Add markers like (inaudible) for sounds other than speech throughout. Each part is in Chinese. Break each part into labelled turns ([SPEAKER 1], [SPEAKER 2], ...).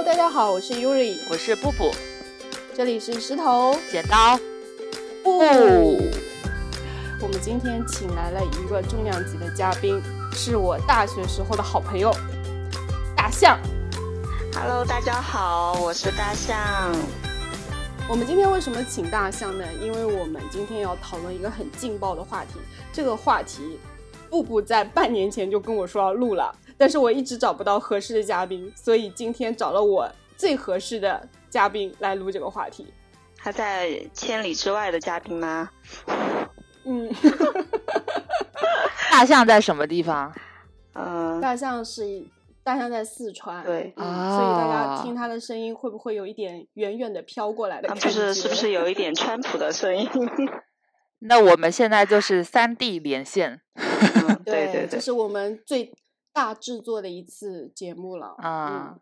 [SPEAKER 1] Hello，大家好，我是 Yuri，
[SPEAKER 2] 我是布布，
[SPEAKER 1] 这里是石头
[SPEAKER 2] 剪刀
[SPEAKER 1] 布。我们今天请来了一个重量级的嘉宾，是我大学时候的好朋友大象。
[SPEAKER 3] Hello，大家好，我是大象。
[SPEAKER 1] 我们今天为什么请大象呢？因为我们今天要讨论一个很劲爆的话题。这个话题，布布在半年前就跟我说要录了，但是我一直找不到合适的嘉宾，所以今天找了我最合适的嘉宾来录这个话题。
[SPEAKER 3] 他在千里之外的嘉宾吗？
[SPEAKER 1] 嗯，
[SPEAKER 2] 大象在什么地方？
[SPEAKER 3] 嗯、(laughs)
[SPEAKER 1] 大象是大象在四川，
[SPEAKER 3] 对
[SPEAKER 1] 所以大家听他的声音会不会有一点远远的飘过来的感觉？
[SPEAKER 3] 们就是是不是有一点川普的声音？(laughs)
[SPEAKER 2] 那我们现在就是三 D 连线
[SPEAKER 3] 嗯对对对，
[SPEAKER 1] 这是我们最大制作的一次节目了
[SPEAKER 2] 啊。
[SPEAKER 1] 嗯，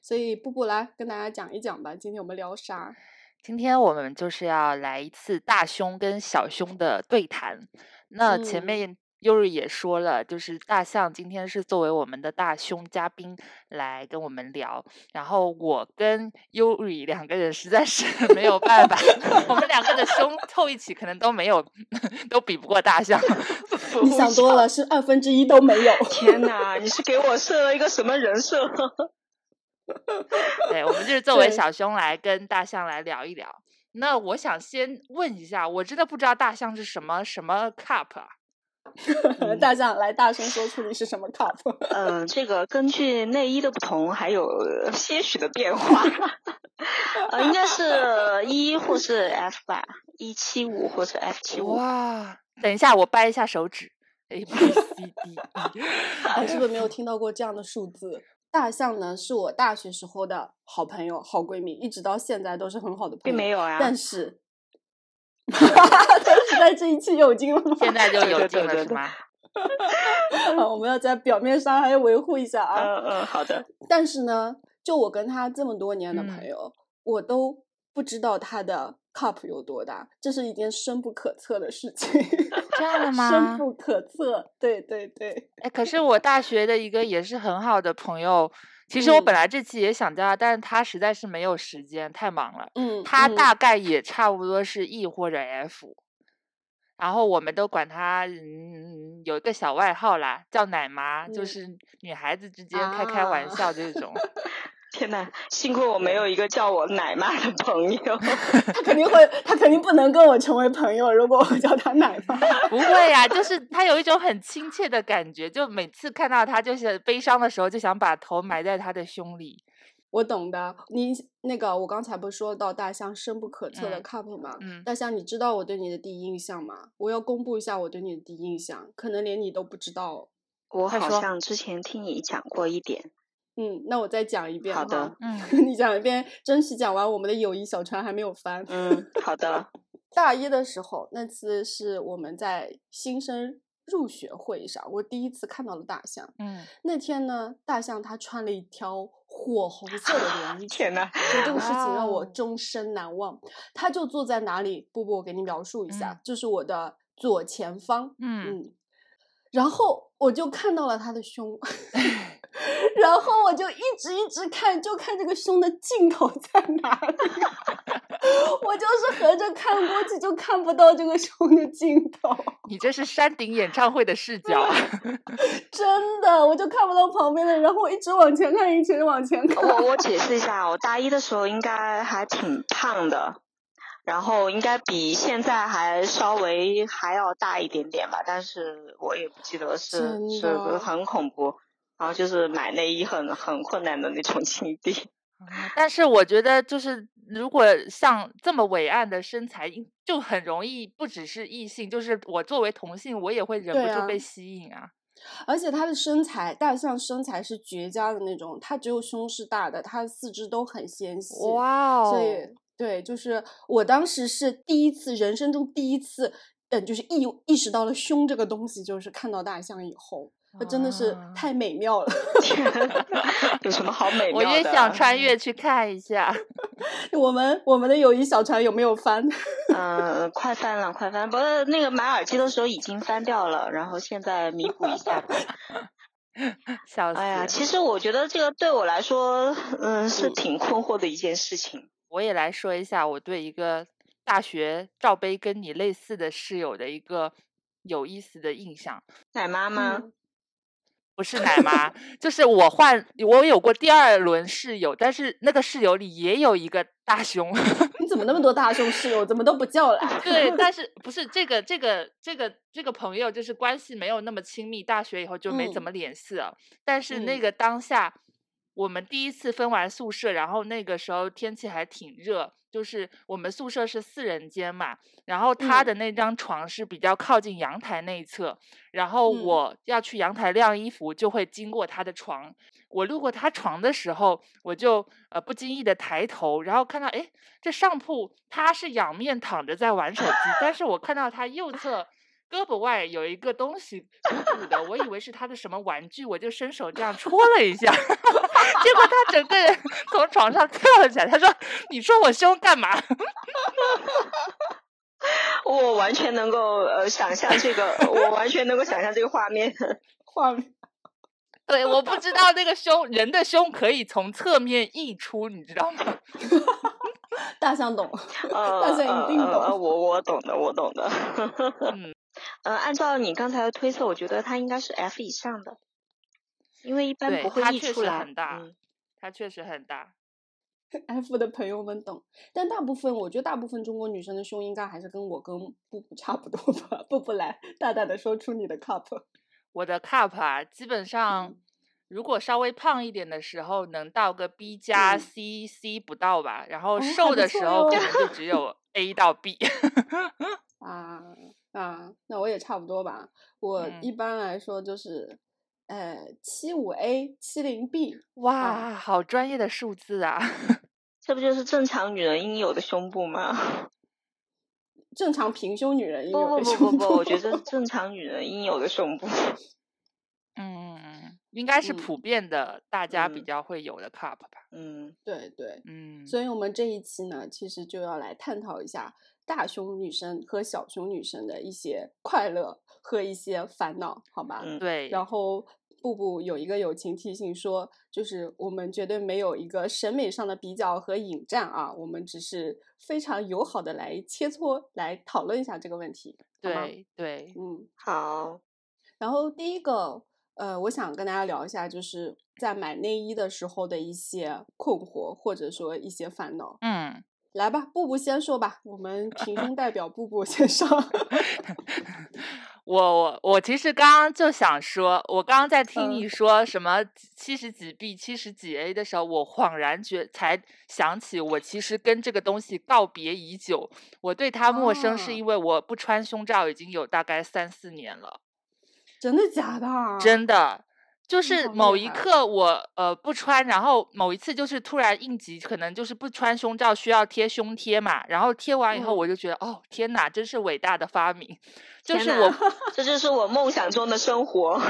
[SPEAKER 1] 所以布布来跟大家讲一讲吧，今天我们聊啥？
[SPEAKER 2] 今天我们就是要来一次大胸跟小胸的对谈。那前
[SPEAKER 1] 嗯
[SPEAKER 2] 面优瑞也说了，就是大象今天是作为我们的大胸嘉宾来跟我们聊，然后我跟优瑞两个人实在是 (laughs) 没有办法，我们两个的胸凑一起可能都没有，(laughs) 都比不过大象。(laughs)
[SPEAKER 1] 你想多了，是二分之一都没有。(laughs)
[SPEAKER 3] 天哪，你是给我设了一个什么人设？(laughs)
[SPEAKER 2] 对，我们就是作为
[SPEAKER 1] 对
[SPEAKER 2] 小胸来跟大象来聊一聊。那我想先问一下，我真的不知道大象是什么什么 cup 啊？(laughs)
[SPEAKER 1] 大象来大声说出你是什么 cup？
[SPEAKER 3] 嗯、这个根据内衣的不同，还有些许的变化。呃，应该是一或是 F 吧，一七五或者 F 七五。
[SPEAKER 2] 哇！等一下，我掰一下手指，A B C D E。
[SPEAKER 1] 你是不是没有听到过这样的数字？大象呢，是我大学时候的好朋友、好闺蜜，一直到现在都是很好的朋友。
[SPEAKER 3] 并没有啊
[SPEAKER 1] 但是，(laughs) 但是在这一期有劲了吗？(laughs)
[SPEAKER 2] 现在就
[SPEAKER 3] 对
[SPEAKER 2] 有劲了是吗？(laughs)
[SPEAKER 1] 啊我们要在表面上还要维护一下啊。
[SPEAKER 3] 嗯嗯，好的。
[SPEAKER 1] 但是呢，就我跟他这么多年的朋
[SPEAKER 2] 嗯
[SPEAKER 1] 友，我都不知道他的 cup 有多大，这是一件深不可测的事情。
[SPEAKER 2] 这样的 (laughs) 吗深？
[SPEAKER 1] 不可测，对对对，
[SPEAKER 2] 哎，可是我大学的一个也是很好的朋友，其实我
[SPEAKER 1] 嗯
[SPEAKER 2] 本来这期也想叫他，但是他实在是没有时间，太忙了。
[SPEAKER 1] 嗯，嗯
[SPEAKER 2] 他大概也差不多是 E 或者 F，然后我们都管他嗯有一个小外号啦，叫奶妈，就
[SPEAKER 1] 嗯
[SPEAKER 2] 是女孩子之间开开玩
[SPEAKER 1] 啊
[SPEAKER 2] 笑这种。(laughs)
[SPEAKER 3] 天呐，幸亏我没有一个叫我奶妈的朋友。(laughs)
[SPEAKER 1] 他肯定会，他肯定不能跟我成为朋友。如果我叫他奶妈，
[SPEAKER 2] 不会呀、就是他有一种很亲切的感觉，就每次看到他，就是悲伤的时候就想把头埋在他的胸里。
[SPEAKER 1] 我懂的。你那个，我刚才不是说到大象深不可测的
[SPEAKER 2] 嗯
[SPEAKER 1] cup 吗？
[SPEAKER 2] 嗯
[SPEAKER 1] 大象，你知道我对你的第一印象吗？我要公布一下我对你的第一印象，可能连你都不知道。
[SPEAKER 3] 我好像之前听你讲过一点。
[SPEAKER 1] 嗯，那我再讲一遍。
[SPEAKER 3] 好的
[SPEAKER 2] 嗯 (laughs)
[SPEAKER 1] 你讲一遍，争取讲完，我们的友谊小船还没有翻。
[SPEAKER 3] 嗯，好的。(laughs)
[SPEAKER 1] 大一的时候，那次是我们在新生入学会上，我第一次看到了大象。
[SPEAKER 2] 嗯，
[SPEAKER 1] 那天呢，大象它穿了一条火红色的连 (laughs) 衣裙，
[SPEAKER 3] 天呐，
[SPEAKER 1] 就这个事情让我终身难忘。它就坐在哪里？布布，我给你描述一下，
[SPEAKER 2] 嗯
[SPEAKER 1] 就是我的左前方。
[SPEAKER 2] 嗯
[SPEAKER 1] 嗯，然后我就看到了他的胸，(laughs) 然后我就一直一直看，就看这个胸的尽头在哪里。(laughs) 我就是合着看过去，就看不到这个胸的尽头，
[SPEAKER 2] 你这是山顶演唱会的视角啊。(laughs)
[SPEAKER 1] 真的，我就看不到旁边的，然后我一直往前看，一直往前看。
[SPEAKER 3] 我我解释一下，我大一的时候应该还挺胖的，然后应该比现在还稍微还要大一点点吧，但是我也不记得是
[SPEAKER 1] 真
[SPEAKER 3] 是很恐怖，然后就是买内衣很很困难的那种境地。
[SPEAKER 2] 嗯但是我觉得，就是如果像这么伟岸的身材，就很容易不只是异性，就是我作为同性，我也会忍不住被吸引啊。
[SPEAKER 1] 而且他的身材，大象身材是绝佳的那种，他只有胸是大的，他的四肢都很纤细。
[SPEAKER 2] 哇哦！
[SPEAKER 1] 所以对，就是我当时是第一次，人生中第一次，嗯，就是意意识到了胸这个东西，就是看到大象以后，它真的是
[SPEAKER 2] 啊
[SPEAKER 1] 太美妙了。(laughs) (laughs)
[SPEAKER 3] 有什么好美妙的？
[SPEAKER 2] 我也想穿越去看一下。(laughs)
[SPEAKER 1] 我们我们的友谊小船有没有翻？
[SPEAKER 3] 嗯，快翻了，快翻！不过那个买耳机的时候已经翻掉了，然后现在弥补一下吧。
[SPEAKER 2] 笑死！
[SPEAKER 3] 哎呀，其实我觉得这个对我来说，嗯，是
[SPEAKER 1] 嗯
[SPEAKER 3] 挺困惑的一件事情。
[SPEAKER 2] 我也来说一下我对一个大学罩杯跟你类似的室友的一个有意思的印象。
[SPEAKER 3] 奶妈吗？
[SPEAKER 1] 嗯
[SPEAKER 2] 不是奶妈，就是我换我有过第二轮室友，但是那个室友里也有一个大胸。(laughs)
[SPEAKER 1] 你怎么那么多大胸室友？怎么都不叫来？
[SPEAKER 2] 对，但 (laughs) 是不是这个这个这个这个朋友就是关系没有那么亲密，大学以后就没怎
[SPEAKER 1] 嗯
[SPEAKER 2] 么联系了。但是那
[SPEAKER 1] 嗯
[SPEAKER 2] 个当下，我们第一次分完宿舍，然后那个时候天气还挺热，就是我们宿舍是四人间嘛，然后他
[SPEAKER 1] 嗯
[SPEAKER 2] 的那张床是比较靠近阳台那一侧，然后
[SPEAKER 1] 嗯
[SPEAKER 2] 我要去阳台晾衣服，就会经过他的床。我路过他床的时候，我就呃不经意的抬头，然后看到诶，这上铺他是仰面躺着在玩手机，但是我看到他右侧胳膊外有一个东西鼓鼓的，我以为是他的什么玩具，我就伸手这样戳了一下，(laughs) 结果他整个人 (laughs) 从床上跳了起来，他说：“你说我胸干嘛？” (laughs)
[SPEAKER 3] 我完全能够呃想象这个，我完全能够想象这个画面。
[SPEAKER 1] 画面
[SPEAKER 2] 对，我不知道那个胸人的胸可以从侧面溢出，你知道吗？(laughs)
[SPEAKER 1] 大象懂，
[SPEAKER 3] 呃，(laughs)
[SPEAKER 1] 大象一定
[SPEAKER 3] 懂呃呃
[SPEAKER 1] 懂。
[SPEAKER 3] 我我懂的，我懂的。(laughs)
[SPEAKER 2] 嗯，
[SPEAKER 3] 呃，按照你刚才的推测，我觉得它应该是 F 以上的，因为一般不会
[SPEAKER 2] 它确实
[SPEAKER 3] 溢出来。
[SPEAKER 2] 很大
[SPEAKER 3] 嗯
[SPEAKER 2] 它确实很大。
[SPEAKER 1] F 的朋友们懂，但大部分我觉得大部分中国女生的胸应该还是跟我跟布布差不多吧。布布来大胆的说出你的 cup。
[SPEAKER 2] 我的 cup 啊，基本上
[SPEAKER 1] 嗯
[SPEAKER 2] 如果稍微胖一点的时候，能到个 B 加
[SPEAKER 1] 嗯
[SPEAKER 2] C、C 不到吧，然后瘦的时候可能就只有 A 到 B。(laughs)
[SPEAKER 1] 啊啊，那我也差不多吧。我
[SPEAKER 2] 嗯
[SPEAKER 1] 一般来说就是，呃，七五 A 七零 B。
[SPEAKER 2] 哇，好专业的数字啊！(laughs)
[SPEAKER 3] 这不就是正常女人应有的胸部吗？(laughs)
[SPEAKER 1] 正常平胸女人应有的
[SPEAKER 3] 不不
[SPEAKER 1] 胸
[SPEAKER 3] 不不，
[SPEAKER 1] 部
[SPEAKER 3] 我觉得正常女人应有的胸部。
[SPEAKER 2] 嗯，应该是
[SPEAKER 1] 嗯
[SPEAKER 2] 普遍的，大家比
[SPEAKER 3] 嗯。
[SPEAKER 2] 较会有的 cup 吧。
[SPEAKER 3] 嗯，
[SPEAKER 1] 对对，
[SPEAKER 2] 嗯，
[SPEAKER 1] 所以我们这一期呢，其实就要来探讨一下大胸女生和小胸女生的一些快乐和一些烦恼，好吧？
[SPEAKER 3] 嗯。
[SPEAKER 2] 对，
[SPEAKER 1] 然。后布布有一个友情提醒说，就是我们绝对没有一个审美上的比较和引战啊，我们只是非常友好的来切磋、来讨论一下这个问题，
[SPEAKER 2] 对对，
[SPEAKER 1] 嗯，
[SPEAKER 3] 好，
[SPEAKER 1] 然后第一个，呃，我想跟大家聊一下，就是在买内衣的时候的一些困惑，或者说一些烦恼。
[SPEAKER 2] 嗯，
[SPEAKER 1] 来吧，布布先说吧，我们 (laughs) 平胸代表布布先上。(laughs)
[SPEAKER 2] 我我我其实刚刚就想说，我刚刚在听
[SPEAKER 1] 嗯
[SPEAKER 2] 你说什么七十几 B、七十几 A 的时候，我恍然觉才想起，我其实跟这个东西告别已久。我对它陌生，是
[SPEAKER 1] 哦
[SPEAKER 2] 因为我不穿胸罩已经有大概三四年了。
[SPEAKER 1] 真的假的啊？
[SPEAKER 2] 真的，就是某一刻我呃不穿，然后某一次就是突然应急，可能就是不穿胸罩需要贴胸贴嘛，然后贴完以后
[SPEAKER 1] 嗯
[SPEAKER 2] 我就觉得、哦天哪，真是伟大的发明，就是我 (laughs)
[SPEAKER 3] 这就是我梦想中的生活。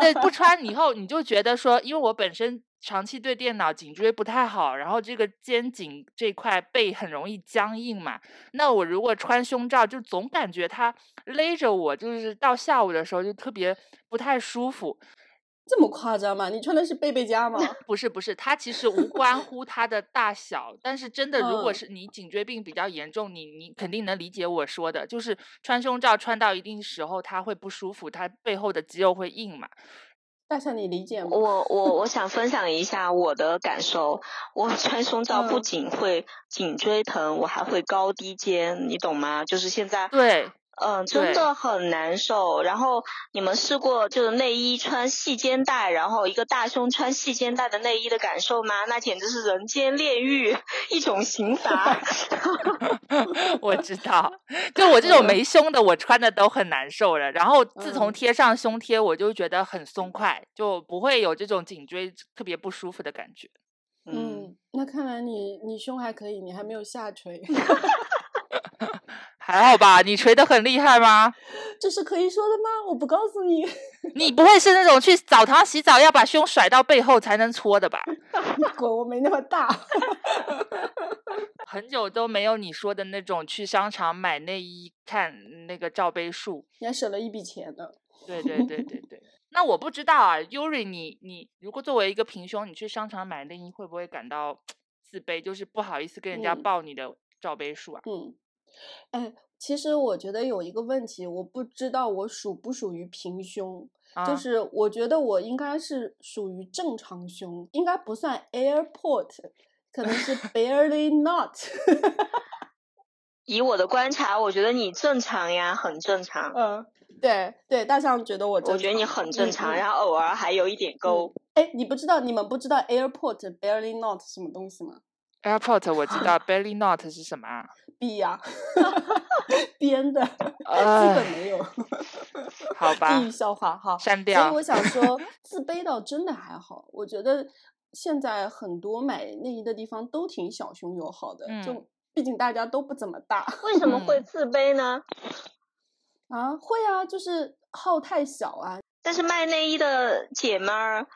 [SPEAKER 2] 对不穿以后你就觉得说，因为我本身长期对电脑颈椎不太好，然后这个肩颈这块背很容易僵硬嘛，那我如果穿胸罩，就总感觉它勒着我，就是到下午的时候就特别不太舒服。
[SPEAKER 1] 这么夸张吗？你穿的是贝贝佳吗？(laughs)
[SPEAKER 2] 不是不是，它其实无关乎它的大小，但是真的，如果
[SPEAKER 1] 嗯
[SPEAKER 2] 是你颈椎病比较严重，你你肯定能理解我说的，就是穿胸罩穿到一定时候它会不舒服，它背后的肌肉会硬嘛。
[SPEAKER 1] 大象，你理解吗？
[SPEAKER 3] 我我我想分享一下我的感受。我穿胸罩不
[SPEAKER 1] 嗯
[SPEAKER 3] 仅会颈椎疼，我还会高低肩，你懂吗？就是现在，
[SPEAKER 2] 对，
[SPEAKER 3] 嗯、真的很难受。然后你们试过就是内衣穿细肩带，然后一个大胸穿细肩带的内衣的感受吗？那简直是人间炼狱，一种刑罚。(laughs) (laughs)
[SPEAKER 2] 我知道，就我这种
[SPEAKER 1] 嗯
[SPEAKER 2] 没胸的，我穿的都很难受了。然后自从
[SPEAKER 1] 嗯
[SPEAKER 2] 贴上胸贴，我就觉得很松快，就不会有这种颈椎特别不舒服的感觉。
[SPEAKER 3] 嗯，
[SPEAKER 1] 嗯，那看来你你胸还可以，你还没有下垂，(laughs)
[SPEAKER 2] 还好吧？你锤的很厉害吗？
[SPEAKER 1] 这是可以说的吗？我不告诉你。
[SPEAKER 2] 你不会是那种去澡堂洗澡要把胸甩到背后才能搓的吧？
[SPEAKER 1] 你滚，我没那么大。(laughs)
[SPEAKER 2] 很久都没有你说的那种去商场买内衣看那个罩杯数。
[SPEAKER 1] 你还省了一笔钱呢。
[SPEAKER 2] 对对对对对。(laughs) 那我不知道啊，Yuri，你你如果作为一个平胸，你去商场买内衣会不会感到自卑？就是不好意思跟人家
[SPEAKER 1] 嗯
[SPEAKER 2] 报你的罩杯数啊？
[SPEAKER 1] 嗯，哎，其实我觉得有一个问题，我不知道我属不属于平胸，
[SPEAKER 2] 啊
[SPEAKER 1] 就是我觉得我应该是属于正常胸，应该不算 airport，可能是 (laughs) barely not。(laughs)
[SPEAKER 3] 以我的观察，我觉得你正常呀，很正常。
[SPEAKER 1] 嗯，对对，大象觉得我正
[SPEAKER 3] 我觉得你很正常，然后偶尔还有一点沟。
[SPEAKER 1] 哎，你不知道，你们不知道 airport barely not 什么东西吗
[SPEAKER 2] Airport 我知道，(laughs) belly not 是什么啊
[SPEAKER 1] ？？B 呀，(laughs) 编的，基
[SPEAKER 2] 哎
[SPEAKER 1] 本没有。
[SPEAKER 2] 好吧
[SPEAKER 1] 地，狱笑话哈。所以我。想说，(laughs) 自卑倒真的还好。我觉得现在很多买内衣的地方都挺小胸友好的，
[SPEAKER 2] 嗯
[SPEAKER 1] 就毕竟大家都不怎么大
[SPEAKER 3] 为什么会
[SPEAKER 2] 嗯
[SPEAKER 3] 自卑呢？
[SPEAKER 1] 啊。会啊，就是号太小啊。
[SPEAKER 3] 但是卖内衣的姐们儿，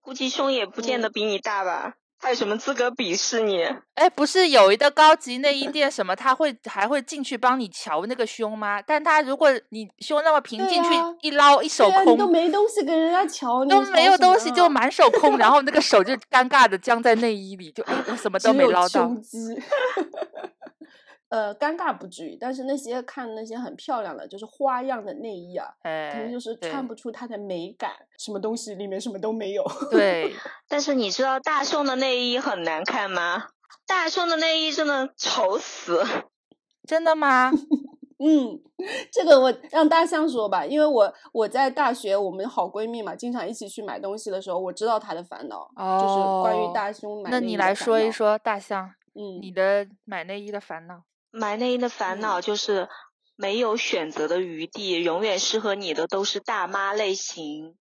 [SPEAKER 3] 估计胸也不见得
[SPEAKER 1] 嗯
[SPEAKER 3] 比你大吧？他有什么资格鄙视你？
[SPEAKER 2] 哎，不是有一个高级内衣店什么，他会还会进去帮你瞧那个胸吗？但他如果你胸那么平，进去一捞一手
[SPEAKER 1] 空啊，你都，没东西给人家瞧，你
[SPEAKER 2] 都没有东西，就
[SPEAKER 1] 啊
[SPEAKER 2] 满手空，然后那个手就 (laughs) 尴尬的僵在内衣里，就哎，我什么都没捞到。(laughs)
[SPEAKER 1] 呃，尴尬不至于，但是那些看那些很漂亮的，就是花样的内衣啊，可
[SPEAKER 2] 哎
[SPEAKER 1] 能，就是穿不出它的美感，什么东西里面什么都没有。
[SPEAKER 2] 对，(laughs)
[SPEAKER 3] 但是你知道大胸的内衣很难看吗？大胸的内衣真的丑死。(laughs)
[SPEAKER 2] 真的吗？
[SPEAKER 1] 嗯，这个我让大象说吧，因为我我在大学，我们好闺蜜嘛，经常一起去买东西的时候，我知道她的烦恼，就是关
[SPEAKER 2] 哦
[SPEAKER 1] 于大胸买
[SPEAKER 2] 那你来。说一说，大象，
[SPEAKER 1] 嗯，
[SPEAKER 2] 你的买内衣的烦恼。
[SPEAKER 3] 买内衣的烦
[SPEAKER 1] 嗯
[SPEAKER 3] 恼就是没有选择的余地，永远适合你的都是大妈类型，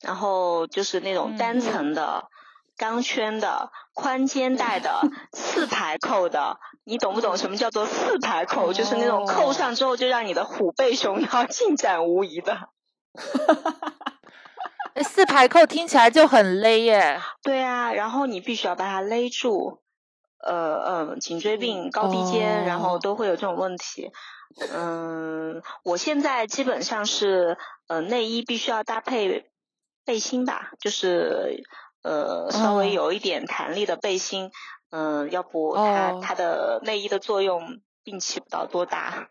[SPEAKER 3] 然后就是那种单
[SPEAKER 1] 嗯
[SPEAKER 3] 层的、钢圈的、宽肩带的、四排扣的。你懂不懂什么叫做四排扣？就是那种扣
[SPEAKER 2] 哦
[SPEAKER 3] 上之后就让你的虎背熊腰、尽展无遗的。(laughs)
[SPEAKER 2] 哎四排扣听起来就很勒耶。
[SPEAKER 3] 对啊，然后你必须要把它勒住，呃呃，颈椎病、高低肩，然后
[SPEAKER 2] 哦
[SPEAKER 3] 都会有这种问题。嗯，我现在基本上是呃内衣必须要搭配背心吧，就是呃稍微
[SPEAKER 2] 哦
[SPEAKER 3] 有一点弹力的背心，嗯、要不它、
[SPEAKER 2] 哦
[SPEAKER 3] 它的内衣的作用并起不到多大。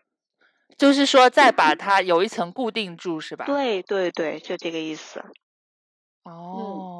[SPEAKER 2] 就是说再把它有一层固定住是吧？。
[SPEAKER 3] 对对对，就这个意思。
[SPEAKER 2] 哦，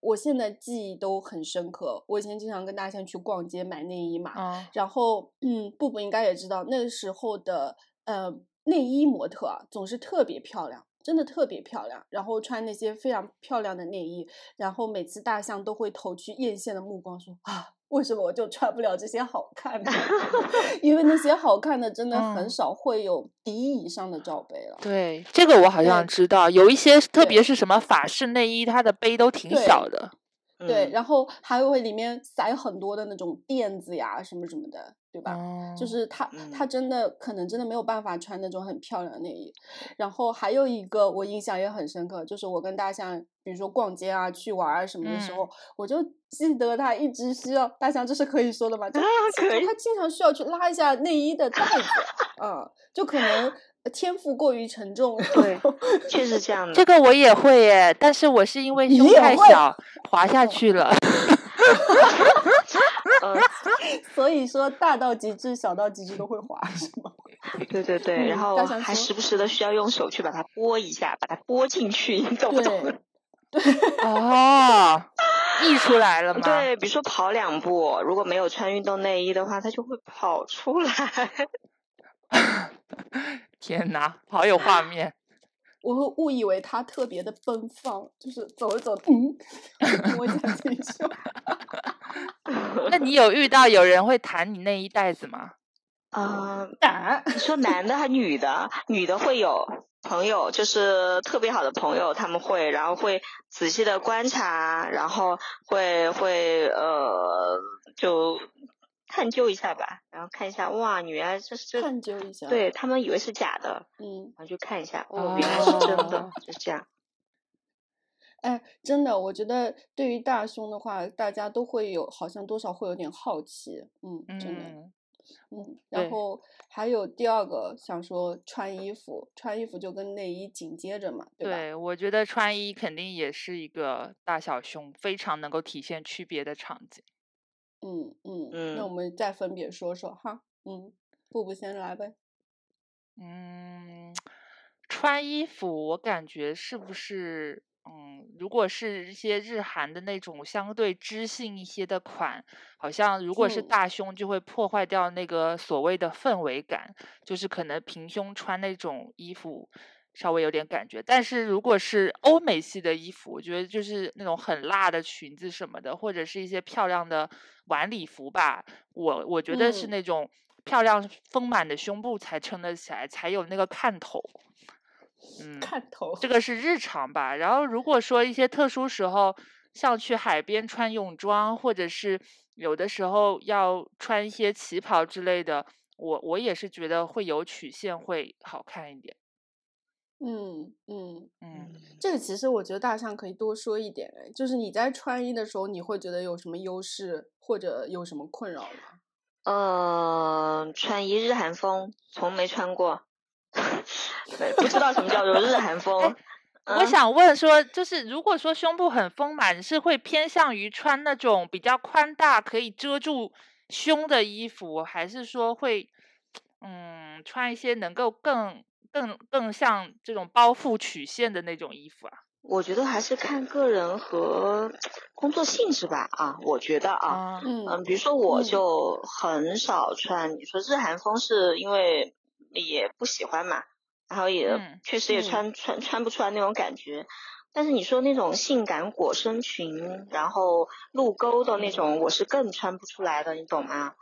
[SPEAKER 1] 我现在记忆都很深刻。我以前经常跟大象去逛街买内衣嘛，
[SPEAKER 2] 嗯，
[SPEAKER 1] 然后嗯，布布应该也知道，那个时候的呃内衣模特啊，总是特别漂亮，真的特别漂亮。然后穿那些非常漂亮的内衣，然后每次大象都会投去艳羡的目光，说啊，为什么我就穿不了这些好看的？(laughs) 因为那些好看的真的很
[SPEAKER 2] 嗯
[SPEAKER 1] 少会有底以上的罩杯了。
[SPEAKER 2] 对，这个我好像知道，有一些特别是什么法式内衣，它的杯都挺小的。
[SPEAKER 1] 对，
[SPEAKER 3] 嗯
[SPEAKER 1] 然后还会里面塞很多的那种垫子呀，什么什么的，对吧？
[SPEAKER 2] 哦，
[SPEAKER 1] 就是他，他
[SPEAKER 3] 嗯
[SPEAKER 1] 真的可能真的没有办法穿那种很漂亮的内衣。然后还有一个我印象也很深刻，就是我跟大象，比如说逛街啊、去玩啊什么的时
[SPEAKER 2] 嗯
[SPEAKER 1] 候，我就记得他一直需要大象，这是可以说的吗？就
[SPEAKER 3] 啊
[SPEAKER 1] 就
[SPEAKER 3] 可以
[SPEAKER 1] 他经常需要去拉一下内衣的带子，嗯，就可能天赋过于沉重，(laughs)
[SPEAKER 3] 对，确实这样的。
[SPEAKER 2] 这个我也会耶，但是我是因为胸太小 (laughs) 滑下
[SPEAKER 1] 哦
[SPEAKER 2] 去了。
[SPEAKER 3] 呃，
[SPEAKER 1] 所以说大到极致，小到极致都会滑，是吗？(laughs)
[SPEAKER 3] 对对对，然
[SPEAKER 1] 嗯
[SPEAKER 3] 后还时不时的需要用手去把它拨一下，把它拨进去，你懂不懂？
[SPEAKER 1] 对，
[SPEAKER 2] 哦，溢出来了吗？
[SPEAKER 3] 对，比如说跑两步，如果没有穿运动内衣的话，它就会跑出来。(laughs)
[SPEAKER 2] 天哪，好有画面。(laughs)
[SPEAKER 1] 我会误以为他特别的奔放，就是走着走着，嗯，摸一下自己胸。
[SPEAKER 2] 那你有遇到有人会弹你内衣带子吗？
[SPEAKER 3] 啊、(laughs)
[SPEAKER 1] 胆
[SPEAKER 3] 你说男的还女的？女的会有朋友，就是特别好的朋友，他们会，然后会仔细的观察，然后会会呃，就探究一下吧，然后看一下，哇，原来这是
[SPEAKER 1] 探究一下。，
[SPEAKER 3] 对他们以为是假的，
[SPEAKER 1] 嗯，
[SPEAKER 3] 然后就看一下，哦，原来是真的
[SPEAKER 2] 哦，
[SPEAKER 3] 就这样。
[SPEAKER 1] 哎，真的，我觉得对于大胸的话，大家都会有，好像多少会有点好奇。嗯，真的。
[SPEAKER 2] 嗯，
[SPEAKER 1] 嗯，然后还有第二个想说穿衣服，穿衣服就跟内衣紧接着嘛，对吧？
[SPEAKER 2] 对，我觉得穿衣肯定也是一个大小胸非常能够体现区别的场景。
[SPEAKER 1] 嗯嗯
[SPEAKER 3] 嗯
[SPEAKER 1] 那我们再分别说说哈。嗯，布布先来呗。
[SPEAKER 2] 嗯，穿衣服我感觉是不是，嗯，如果是一些日韩的那种相对知性一些的款，好像如果是
[SPEAKER 1] 嗯
[SPEAKER 2] 大胸就会破坏掉那个所谓的氛围感，就是可能平胸穿那种衣服稍微有点感觉，但是如果是欧美系的衣服，我觉得就是那种很辣的裙子什么的，或者是一些漂亮的晚礼服吧，我我觉得是
[SPEAKER 1] 嗯
[SPEAKER 2] 那种漂亮丰满的胸部才撑得起来，才有那个看头。嗯，
[SPEAKER 1] 看头。
[SPEAKER 2] 这个是日常吧。然后如果说一些特殊时候，像去海边穿泳装，或者是有的时候要穿一些旗袍之类的，我我也是觉得会有曲线会好看一点。
[SPEAKER 1] 嗯嗯，
[SPEAKER 2] 嗯，
[SPEAKER 1] 这个其实我觉得大象可以多说一点哎，就是你在穿衣的时候，你会觉得有什么优势或者有什么困扰吗？
[SPEAKER 3] 呃，穿一日韩风，从没穿过，(laughs) 对，不知道什么叫做日 (laughs) 韩风。
[SPEAKER 2] 我
[SPEAKER 3] 嗯
[SPEAKER 2] 想问说，就是如果说胸部很丰满，是会偏向于穿那种比较宽大可以遮住胸的衣服，还是说会嗯穿一些能够更更更像这种包覆曲线的那种衣服啊？
[SPEAKER 3] 我觉得还是看个人和工作性质吧。啊，我觉得啊，
[SPEAKER 2] 啊，
[SPEAKER 3] 嗯，
[SPEAKER 1] 嗯
[SPEAKER 3] 比如说我
[SPEAKER 1] 嗯
[SPEAKER 3] 就很少穿，你说日韩风是因为也不喜欢嘛，然后也
[SPEAKER 2] 嗯
[SPEAKER 3] 确实也
[SPEAKER 1] 嗯
[SPEAKER 3] 穿穿穿不出来那种感觉。但是你说那种性感裹身裙，然后露沟的那种，我是更穿不出来的，你懂吗？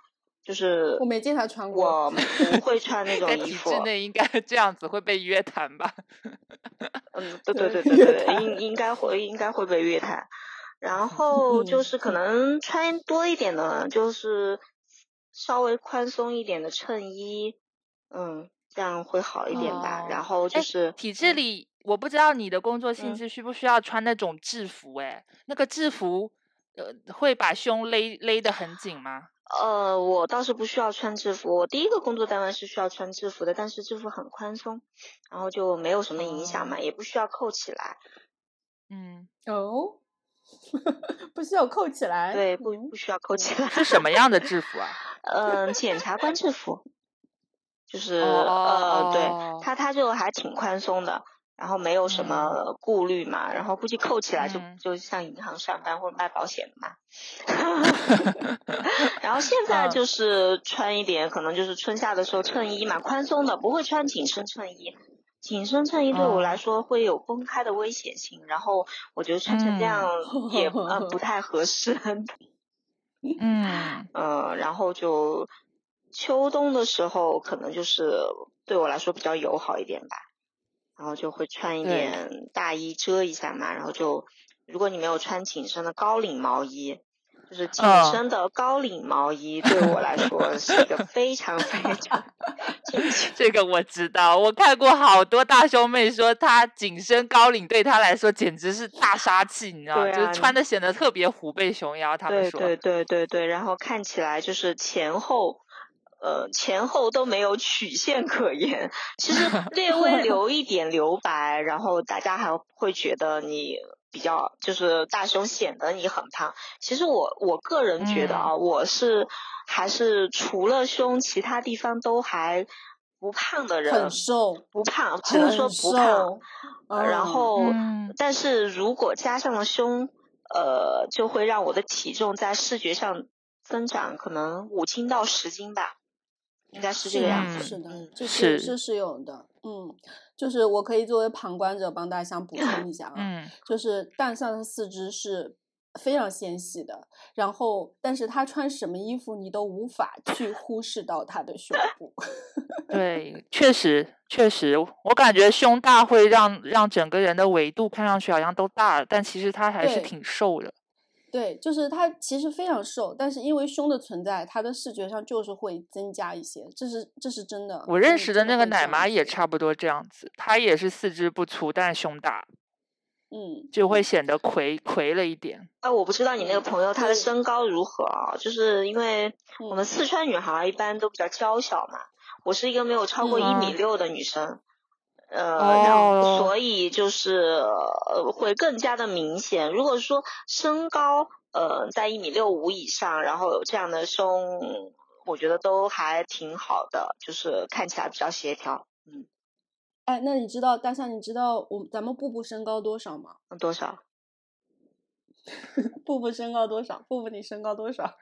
[SPEAKER 3] 就是
[SPEAKER 1] 我没见他穿过。
[SPEAKER 3] 我 (laughs) 不会穿那种衣服
[SPEAKER 2] 体制。内应该这样子会被约谈吧？(laughs) (laughs)
[SPEAKER 3] 嗯，对对
[SPEAKER 1] 对
[SPEAKER 3] 对对应应该会应该会被约谈。然后就
[SPEAKER 1] 嗯
[SPEAKER 3] 是可能穿多一点的，就是稍微宽松一点的衬衣，嗯，这样会好一点吧。然
[SPEAKER 2] 哦
[SPEAKER 3] 后就
[SPEAKER 2] 哎
[SPEAKER 3] 是
[SPEAKER 2] 体制里，我不知道你的工作性
[SPEAKER 3] 嗯
[SPEAKER 2] 质需不需要穿那种制服、哎，那个制服呃会把胸勒勒得很紧吗？
[SPEAKER 3] 呃，我倒是不需要穿制服。我第一个工作单位是需要穿制服的，但是制服很宽松，然后就没有什么影响嘛，也不需要扣起来。
[SPEAKER 2] 嗯，
[SPEAKER 1] 哦，(laughs) 不需要扣起来。
[SPEAKER 3] 对，不
[SPEAKER 1] 嗯
[SPEAKER 3] 不需要扣起来。
[SPEAKER 2] 是什 (laughs) 么样的制服啊？
[SPEAKER 3] 嗯，(laughs) 检察官制服，就是、
[SPEAKER 2] 哦
[SPEAKER 3] 呃，对
[SPEAKER 2] 哦
[SPEAKER 3] 他他就还挺宽松的，然后没有什么顾虑嘛，然后估计扣起来就、
[SPEAKER 2] 嗯
[SPEAKER 3] 就像银行上班或者卖保险的嘛。(laughs) 然后现在
[SPEAKER 2] 嗯
[SPEAKER 3] 就是穿一点，可能就是春夏的时候衬衣嘛，宽松的，不会穿紧身衬衣。紧身衬衣对我
[SPEAKER 2] 哦
[SPEAKER 3] 来说会有崩开的危险性，然后我觉得穿成这样 (laughs) 也、呃不太合适。
[SPEAKER 2] 嗯 (laughs)
[SPEAKER 3] 嗯，然后就秋冬的时候，可能就是对我来说比较友好一点吧，然后就会穿一
[SPEAKER 2] 对
[SPEAKER 3] 点大衣遮一下嘛，然后就如果你没有穿紧身的高领毛衣，就是紧
[SPEAKER 2] 嗯
[SPEAKER 3] 身的高领毛衣，对我来说是一个非常非常。(laughs)
[SPEAKER 2] 这个我知道，我看过好多大胸妹说，她紧身高领对她来说简直是大杀器，你知道吗？
[SPEAKER 3] 啊
[SPEAKER 2] 就是穿的显得特别虎背熊腰。他们说，
[SPEAKER 3] 对对对对对，然后看起来就是前后。呃，前后都没有曲线可言，其实 (laughs) 略微留一点留白，然后大家还会觉得你比较就是大胸显得你很胖。其实我我个人觉得啊，我是还是除了胸，其他地方都还不胖的人，
[SPEAKER 1] 很瘦，
[SPEAKER 3] 不胖，只能说不胖。然
[SPEAKER 1] 嗯
[SPEAKER 3] 后，
[SPEAKER 2] 嗯
[SPEAKER 3] 但是如果加上了胸，呃，就会让我的体重在视觉上增长可能五斤到十斤吧，应该是这个样子。
[SPEAKER 1] 是的是
[SPEAKER 2] 是
[SPEAKER 1] 这是有的。嗯，就是我可以作为旁观者帮大家补充一下啊，
[SPEAKER 2] 嗯
[SPEAKER 1] 就是大象的四肢是非常纤细的，然后但是他穿什么衣服你都无法去忽视到他的胸部。
[SPEAKER 2] 对，确实确实，我感觉胸大会让让整个人的维度看上去好像都大了，但其实他还是挺瘦的。
[SPEAKER 1] 对，就是她其实非常瘦，但是因为胸的存在，她的视觉上就是会增加一些，这是这是真的。
[SPEAKER 2] 我认识的那个奶妈也差不多这样子，她也是四肢不粗，但是胸大。
[SPEAKER 1] 嗯，
[SPEAKER 2] 就会显得魁魁了一点。
[SPEAKER 3] 啊，我不知道你那个朋友她的身高如何啊？就是因为我们
[SPEAKER 1] 嗯
[SPEAKER 3] 四川女孩一般都比较娇小嘛，我是一个没有超过一米
[SPEAKER 2] 嗯
[SPEAKER 3] 六的女生，呃，然后
[SPEAKER 2] 哦
[SPEAKER 3] 所以就是呃会更加的明显。如果说身高呃在一米六五以上，然后有这样的胸，我觉得都还挺好的，就是看起来比较协调。嗯，
[SPEAKER 1] 哎，那你知道大象？你知道我咱们步步身高多少吗？
[SPEAKER 3] 多少？(laughs)
[SPEAKER 1] 步步身高多少？步步你身高多少？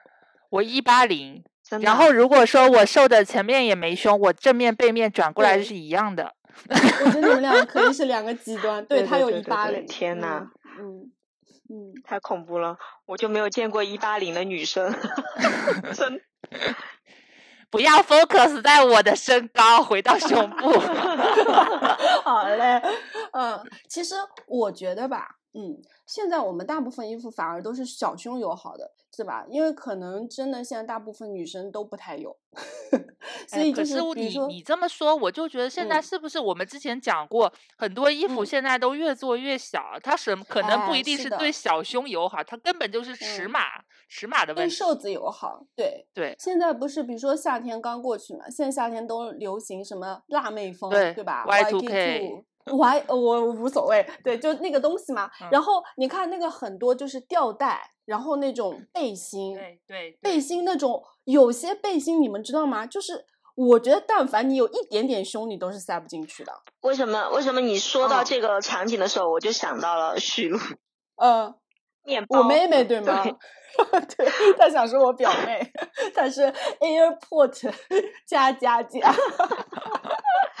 [SPEAKER 2] 我一八零？然后如果说我瘦的前面也没胸，我正面背面转过来是一样的。(laughs)
[SPEAKER 1] 我觉得你们两个可以是两个极端。
[SPEAKER 3] 对
[SPEAKER 1] 他有一八零。
[SPEAKER 3] 天呐
[SPEAKER 1] 嗯嗯
[SPEAKER 3] 太恐怖了，我就没有见过一八零的女生，(laughs) 真 (laughs)
[SPEAKER 2] 不要 focus 在我的身高，回到胸部。
[SPEAKER 1] 嗯，好嘞。嗯，其实我觉得吧，嗯，现在我们大部分衣服反而都是小胸友好的，是吧？因为可能真的现在大部分女生都不太有，(laughs) 所
[SPEAKER 2] 哎
[SPEAKER 1] 以就
[SPEAKER 2] 是你你这么说，我就觉得现在
[SPEAKER 1] 嗯
[SPEAKER 2] 是不是我们之前讲过，很多衣服
[SPEAKER 1] 嗯
[SPEAKER 2] 现在都越做越小，它什么可能不
[SPEAKER 1] 哎
[SPEAKER 2] 一定
[SPEAKER 1] 是
[SPEAKER 2] 对小胸友好，它根本就是尺
[SPEAKER 1] 嗯
[SPEAKER 2] 码尺码的问题。
[SPEAKER 1] 对瘦子友好，对。
[SPEAKER 2] 对
[SPEAKER 1] 现在不是，比如说夏天刚过去嘛，现在夏天都流行什么辣妹风，
[SPEAKER 2] 对
[SPEAKER 1] 吧
[SPEAKER 2] Y2K
[SPEAKER 1] Y 呃我还我无所谓，对，就那个东西嘛。
[SPEAKER 2] 嗯
[SPEAKER 1] 然后你看那个很多就是吊带，然后那种背心，
[SPEAKER 2] 对对
[SPEAKER 1] 背心那种有些背心你们知道吗？就是我觉得但凡你有一点点胸，你都是塞不进去的。
[SPEAKER 3] 为什么？为什么你说到
[SPEAKER 1] 嗯
[SPEAKER 3] 这个场景的时候，我就想到了许璐
[SPEAKER 1] 呃，(laughs)
[SPEAKER 3] 面包？
[SPEAKER 1] 我妹妹对吗？(laughs) 对，她想说我表妹，(laughs) 她是 airport 加加加。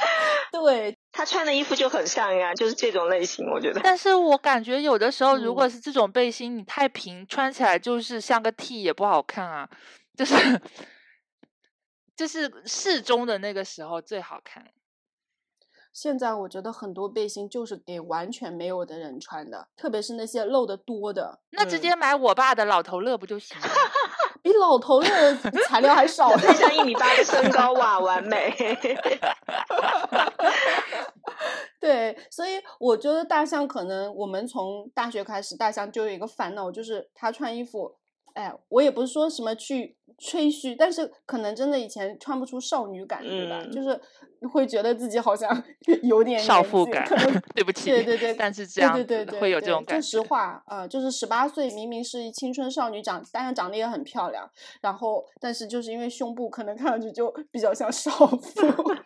[SPEAKER 1] (laughs) 对，
[SPEAKER 3] 他穿的衣服就很像呀，就是这种类型，我觉得。
[SPEAKER 2] 但是我感觉有的时候，如果
[SPEAKER 1] 嗯
[SPEAKER 2] 是这种背心，你太平，穿起来就是像个 T 也不好看啊，就是就是适中的那个时候最好看。
[SPEAKER 1] 现在我觉得很多背心就是给完全没有的人穿的，特别是那些露的多的，
[SPEAKER 2] 那直
[SPEAKER 3] 嗯
[SPEAKER 2] 接买我爸的老头乐不就行了？
[SPEAKER 1] 比老头乐的材料还少。(laughs)
[SPEAKER 3] 配上一米八的身高，哇，完美！(laughs)
[SPEAKER 1] 对，所以我觉得大象可能我们从大学开始，大象就有一个烦恼，就是他穿衣服，哎，我也不是说什么去吹嘘，但是可能真的以前穿不出少女感，对吧？
[SPEAKER 3] 嗯
[SPEAKER 1] 就是会觉得自己好像 (laughs) 有点
[SPEAKER 2] 少妇感
[SPEAKER 1] 可能，
[SPEAKER 2] 对不起，
[SPEAKER 1] 对对对，
[SPEAKER 2] 但是这样子
[SPEAKER 1] 对对对，
[SPEAKER 2] 会有这种感觉。
[SPEAKER 1] 实话，呃，就是十八岁明明是青春少女长，当然长得也很漂亮，然后但是就是因为胸部可能看上去就比较像少妇。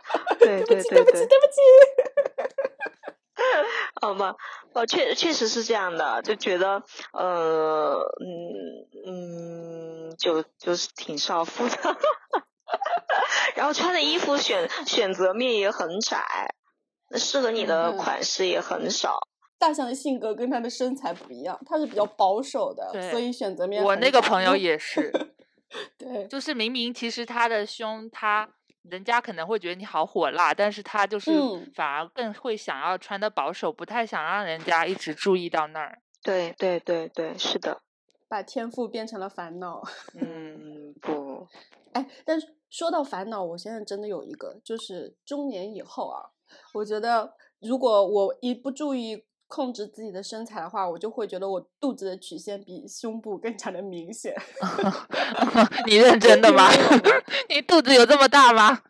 [SPEAKER 1] (laughs)
[SPEAKER 3] 对 (laughs) 对对
[SPEAKER 1] 对不起，
[SPEAKER 3] 对
[SPEAKER 1] 对，不起。
[SPEAKER 3] 好吧，呃，确确实是这样的，就觉得，呃，嗯嗯，就就是挺少妇的，(laughs) 然后穿的衣服选选择面也很窄，适合你的
[SPEAKER 1] 嗯。
[SPEAKER 3] 款式也很少。
[SPEAKER 1] 大象的性格跟他的身材不一样，他是比较保守的，所以选择面
[SPEAKER 2] 我那个朋友。也是，(laughs)
[SPEAKER 1] 对，
[SPEAKER 2] 就是明明其实他的胸，他人家可能会觉得你好火辣，但是他就是
[SPEAKER 1] 嗯
[SPEAKER 2] 反而更会想要穿的保守，不太想让人家一直注意到那儿。
[SPEAKER 3] 对对对对，是的，
[SPEAKER 1] 把天赋变成了烦恼。
[SPEAKER 3] 嗯，不，
[SPEAKER 1] 哎，但是说到烦恼，我现在真的有一个，就是中年以后啊，我觉得如果我一不注意控制自己的身材的话，我就会觉得我肚子的曲线比胸部更加的明显。(laughs)
[SPEAKER 2] 你认真的吗 (laughs)
[SPEAKER 1] 你
[SPEAKER 2] 肚子有这么大吗？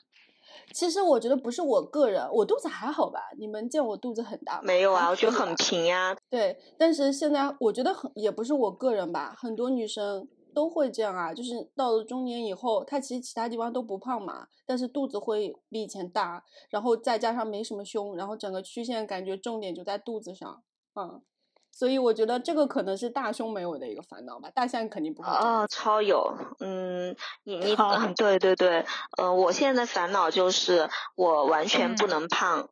[SPEAKER 1] 其实我觉得不是我个人，我肚子还好吧？你们见我肚子很大吗？
[SPEAKER 3] 没有啊，我觉得很平呀。
[SPEAKER 1] 对，但是现在我觉得很也不是我个人吧，很多女生都会这样啊，就是到了中年以后，他其实其他地方都不胖嘛，但是肚子会比以前大，然后再加上没什么胸，然后整个曲线感觉重点就在肚子上，嗯，所以我觉得这个可能是大胸没有的一个烦恼吧，大象肯定不会
[SPEAKER 3] 哦，超有，嗯，你你，(laughs) 对对对，呃，我现在的烦恼就是我完全不。
[SPEAKER 2] 嗯
[SPEAKER 3] 能胖，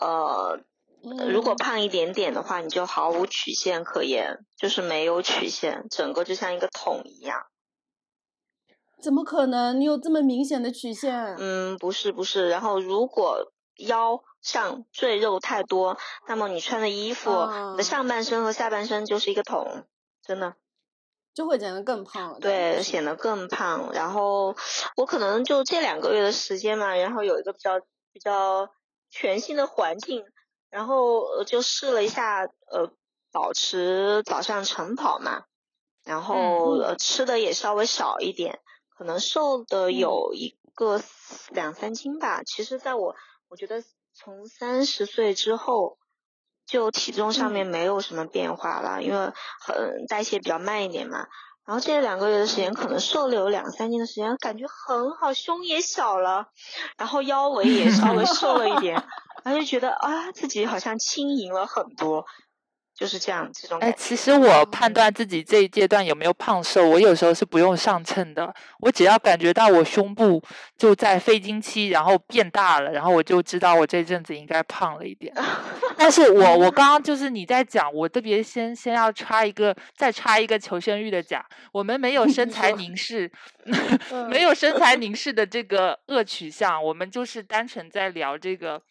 [SPEAKER 3] 呃，如果
[SPEAKER 1] 嗯
[SPEAKER 3] 胖一点点的话，你就毫无曲线可言，就是没有曲线，整个就像一个桶一样。
[SPEAKER 1] 怎么可能？你有这么明显的曲线？
[SPEAKER 3] 嗯，不是不是，然后如果腰上赘肉太多，那么你穿的衣服，你
[SPEAKER 1] 啊
[SPEAKER 3] 的上半身和下半身就是一个桶，真的。
[SPEAKER 1] 就会显得更胖了。
[SPEAKER 3] 对，显得更胖。然后我可能就这两个月的时间嘛，然后有一个比较比较全新的环境，然后呃就试了一下呃保持早上晨跑嘛，然后、
[SPEAKER 1] 嗯
[SPEAKER 3] 呃吃的也稍微少一点，可能瘦的有一个两三斤吧。其实，在我我觉得从三十岁之后，就体重上面没有什么变化了，因为很代谢比较慢一点嘛。然后这两个月的时间，可能瘦了有两三斤的时间，感觉很好，胸也小了，然后腰围也稍微瘦了一点，然后就觉得啊，自己好像轻盈了很多，就是这样这种
[SPEAKER 2] 哎。其实我判断自己这一阶段有没有胖瘦，我有时候是不用上秤的，我只要感觉到我胸部就在非经期，然后变大了，然后我就知道我这阵子应该胖了一点。(laughs) 但是我我刚刚就是你在讲，我特别先先要插一个，再插一个求生欲的假，我们没有身材凝视，(laughs)
[SPEAKER 1] 嗯 (laughs)
[SPEAKER 2] 没有身材凝视的这个恶取向，我们就是单纯在聊这个。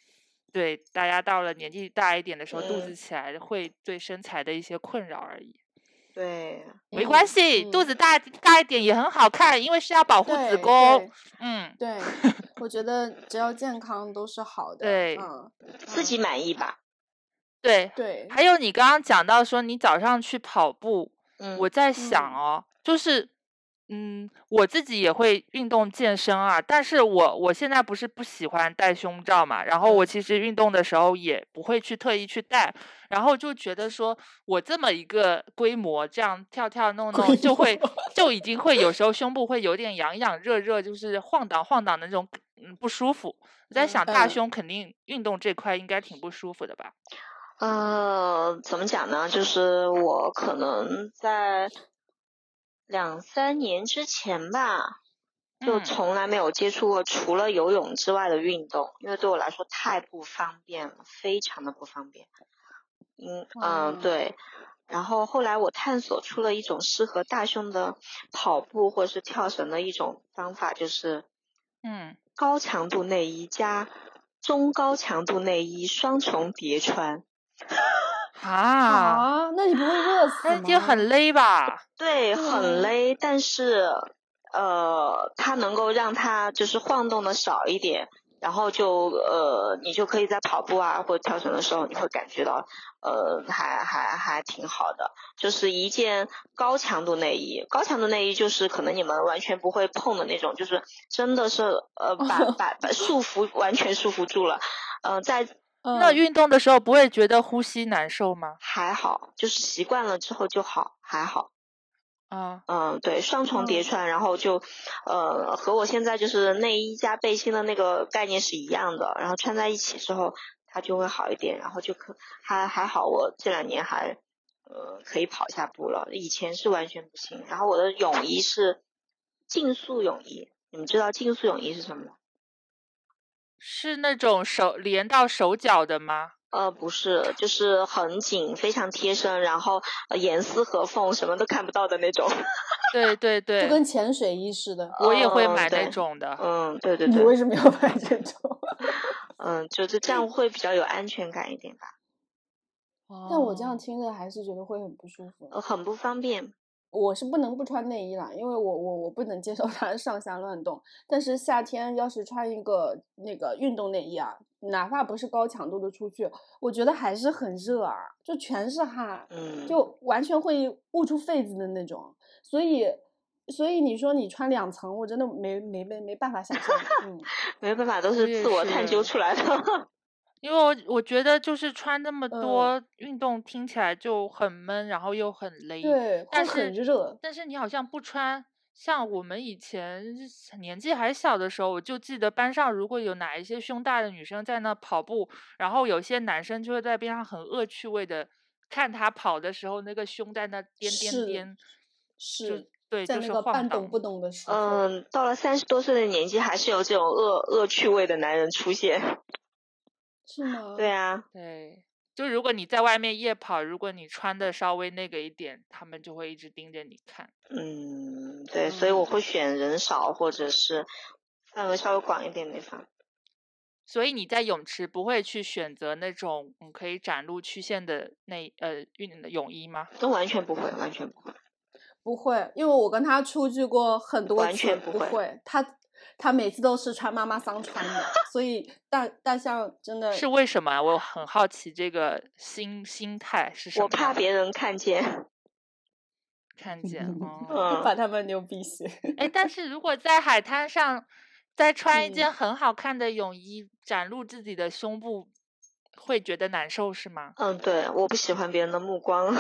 [SPEAKER 2] 对，大家到了年纪大一点的时候，肚子
[SPEAKER 3] 嗯
[SPEAKER 2] 起来会对身材的一些困扰而已。
[SPEAKER 3] 对，
[SPEAKER 2] 没关
[SPEAKER 1] 嗯
[SPEAKER 2] 系，肚
[SPEAKER 1] 嗯
[SPEAKER 2] 子大大一点也很好看，因为是要保护子宫。嗯，
[SPEAKER 1] 对，我觉得只要健康都是好的。
[SPEAKER 2] 对
[SPEAKER 1] 嗯，
[SPEAKER 3] 自己满意吧。
[SPEAKER 2] 对。
[SPEAKER 1] 对，
[SPEAKER 2] 还有你刚刚讲到说你早上去跑步，
[SPEAKER 3] 嗯，
[SPEAKER 2] 我在想
[SPEAKER 1] 嗯
[SPEAKER 2] 哦，就是，嗯，我自己也会运动健身啊，但是我我现在不是不喜欢戴胸罩嘛，然后我
[SPEAKER 3] 嗯
[SPEAKER 2] 其实运动的时候也不会去特意去戴，然后就觉得说我这么一个规模，这样跳跳 (laughs) 弄弄就会就已经会有时候胸部会有点痒痒热热，就是晃荡晃荡的那种，嗯，不舒服。我在
[SPEAKER 3] 嗯
[SPEAKER 2] 想大
[SPEAKER 1] 嗯
[SPEAKER 2] 胸肯定运动这块应该挺不舒服的吧？
[SPEAKER 3] 呃，怎么讲呢？就是我可能在两三年之前吧，就
[SPEAKER 2] 嗯
[SPEAKER 3] 从来没有接触过除了游泳之外的运动，因为对我来说太不方便了，非常的不方便。嗯嗯、对。然后后来我探索出了一种适合大胸的跑步或者是跳绳的一种方法，就是
[SPEAKER 2] 嗯，
[SPEAKER 3] 高强度内衣加中高强度内衣双重叠穿。
[SPEAKER 2] 啊，
[SPEAKER 1] 啊，那你不会热死吗？
[SPEAKER 2] 那就很勒吧？
[SPEAKER 3] 对，
[SPEAKER 1] 对
[SPEAKER 3] 很勒，但是呃，它能够让它就是晃动的少一点，然后就呃，你就可以在跑步啊或者跳绳的时候，你会感觉到呃，还还还挺好的。就是一件高强度内衣，高强度内衣就是可能你们完全不会碰的那种，就是真的是呃，把 (laughs) 把把束缚完全束缚住了。呃，在
[SPEAKER 2] 那
[SPEAKER 1] 嗯
[SPEAKER 2] 运动的时候不会觉得呼吸难受吗？
[SPEAKER 3] 还好，就是习惯了之后就好，还好。
[SPEAKER 2] 啊，
[SPEAKER 3] 嗯，对，双重叠
[SPEAKER 1] 嗯
[SPEAKER 3] 穿，然后就，呃，和我现在就是内衣加背心的那个概念是一样的，然后穿在一起之后，它就会好一点，然后就可还还好，我这两年还，呃，可以跑一下步了，以前是完全不行。然后我的泳衣是竞速泳衣，你们知道竞速泳衣是什么吗？
[SPEAKER 2] 是那种手连到手脚的吗？
[SPEAKER 3] 呃，不是，就是很紧，非常贴身，然后呃严丝合缝，什么都看不到的那种。(laughs)
[SPEAKER 2] 对对对
[SPEAKER 1] 就，跟潜水衣似的。
[SPEAKER 2] 我也会
[SPEAKER 3] 嗯
[SPEAKER 2] 买那种的。
[SPEAKER 3] 嗯，对对
[SPEAKER 1] 你
[SPEAKER 3] 对。
[SPEAKER 1] 为什么要买这种？(laughs)
[SPEAKER 3] 嗯，就是这样会比较有安全感一点吧，
[SPEAKER 1] 但我这样
[SPEAKER 2] 哦
[SPEAKER 1] 听着还是觉得会很不舒服。
[SPEAKER 3] 呃，很不方便。
[SPEAKER 1] 我是不能不穿内衣啦，因为我我我不能接受 (laughs) 它上下乱动。但是夏天要是穿一个那个运动内衣啊，哪怕不是高强度的出去，我觉得还是很热啊，就全是汗，
[SPEAKER 3] 嗯，
[SPEAKER 1] 就完全会捂出痱子的那种。所以，所以你说你穿两层，我真的没没没没办法想象。嗯，(laughs)
[SPEAKER 3] 没办法，都是自我探究出来的。
[SPEAKER 2] 因为我我觉得就是穿那么
[SPEAKER 1] 嗯
[SPEAKER 2] 多运动听起来就很闷，然后又很勒。
[SPEAKER 1] 对，会
[SPEAKER 2] 但
[SPEAKER 1] 很
[SPEAKER 2] 是
[SPEAKER 1] 热。
[SPEAKER 2] 但是你好像不穿，像我们以前年纪还小的时候，我就记得班上如果有哪一些胸大的女生在那跑步，然后有些男生就会在边上很恶趣味的看她跑的时候，那个胸在那颠颠颠，就是对，
[SPEAKER 1] 在
[SPEAKER 2] 就是晃
[SPEAKER 1] 那个半懂
[SPEAKER 2] 荡。
[SPEAKER 1] 不懂的时候，
[SPEAKER 3] 嗯，到了三十多岁的年纪，还是有这种恶恶趣味的男人出现。
[SPEAKER 1] 是吗？
[SPEAKER 3] 对啊，
[SPEAKER 2] 对，就如果你在外面夜跑，如果你穿的稍微那个一点，他们就会一直盯着你看。
[SPEAKER 3] 嗯，对，所以我会选人少或者是范围稍微广一点的地方。
[SPEAKER 2] 所以你在泳池不会去选择那种嗯可以展露曲线的那呃运泳衣吗？
[SPEAKER 3] 都完全不会，完全不会。
[SPEAKER 1] 不会，因为我跟他出去过很多次，
[SPEAKER 3] 完全不
[SPEAKER 1] 不
[SPEAKER 3] 会
[SPEAKER 1] 他他每次都是穿妈妈桑穿的，所以 (laughs) 大大象真的
[SPEAKER 2] 是为什么？我很好奇这个心心态是什么？
[SPEAKER 3] 我怕别人看见，(laughs)
[SPEAKER 2] 看见 (laughs) 哦，
[SPEAKER 1] 把他们牛逼死。
[SPEAKER 2] 哎，但是如果在海滩上再穿一件很好看的泳衣，展露自己的胸部，会觉得难受是吗？
[SPEAKER 3] 嗯，对，我不喜欢别人的目光，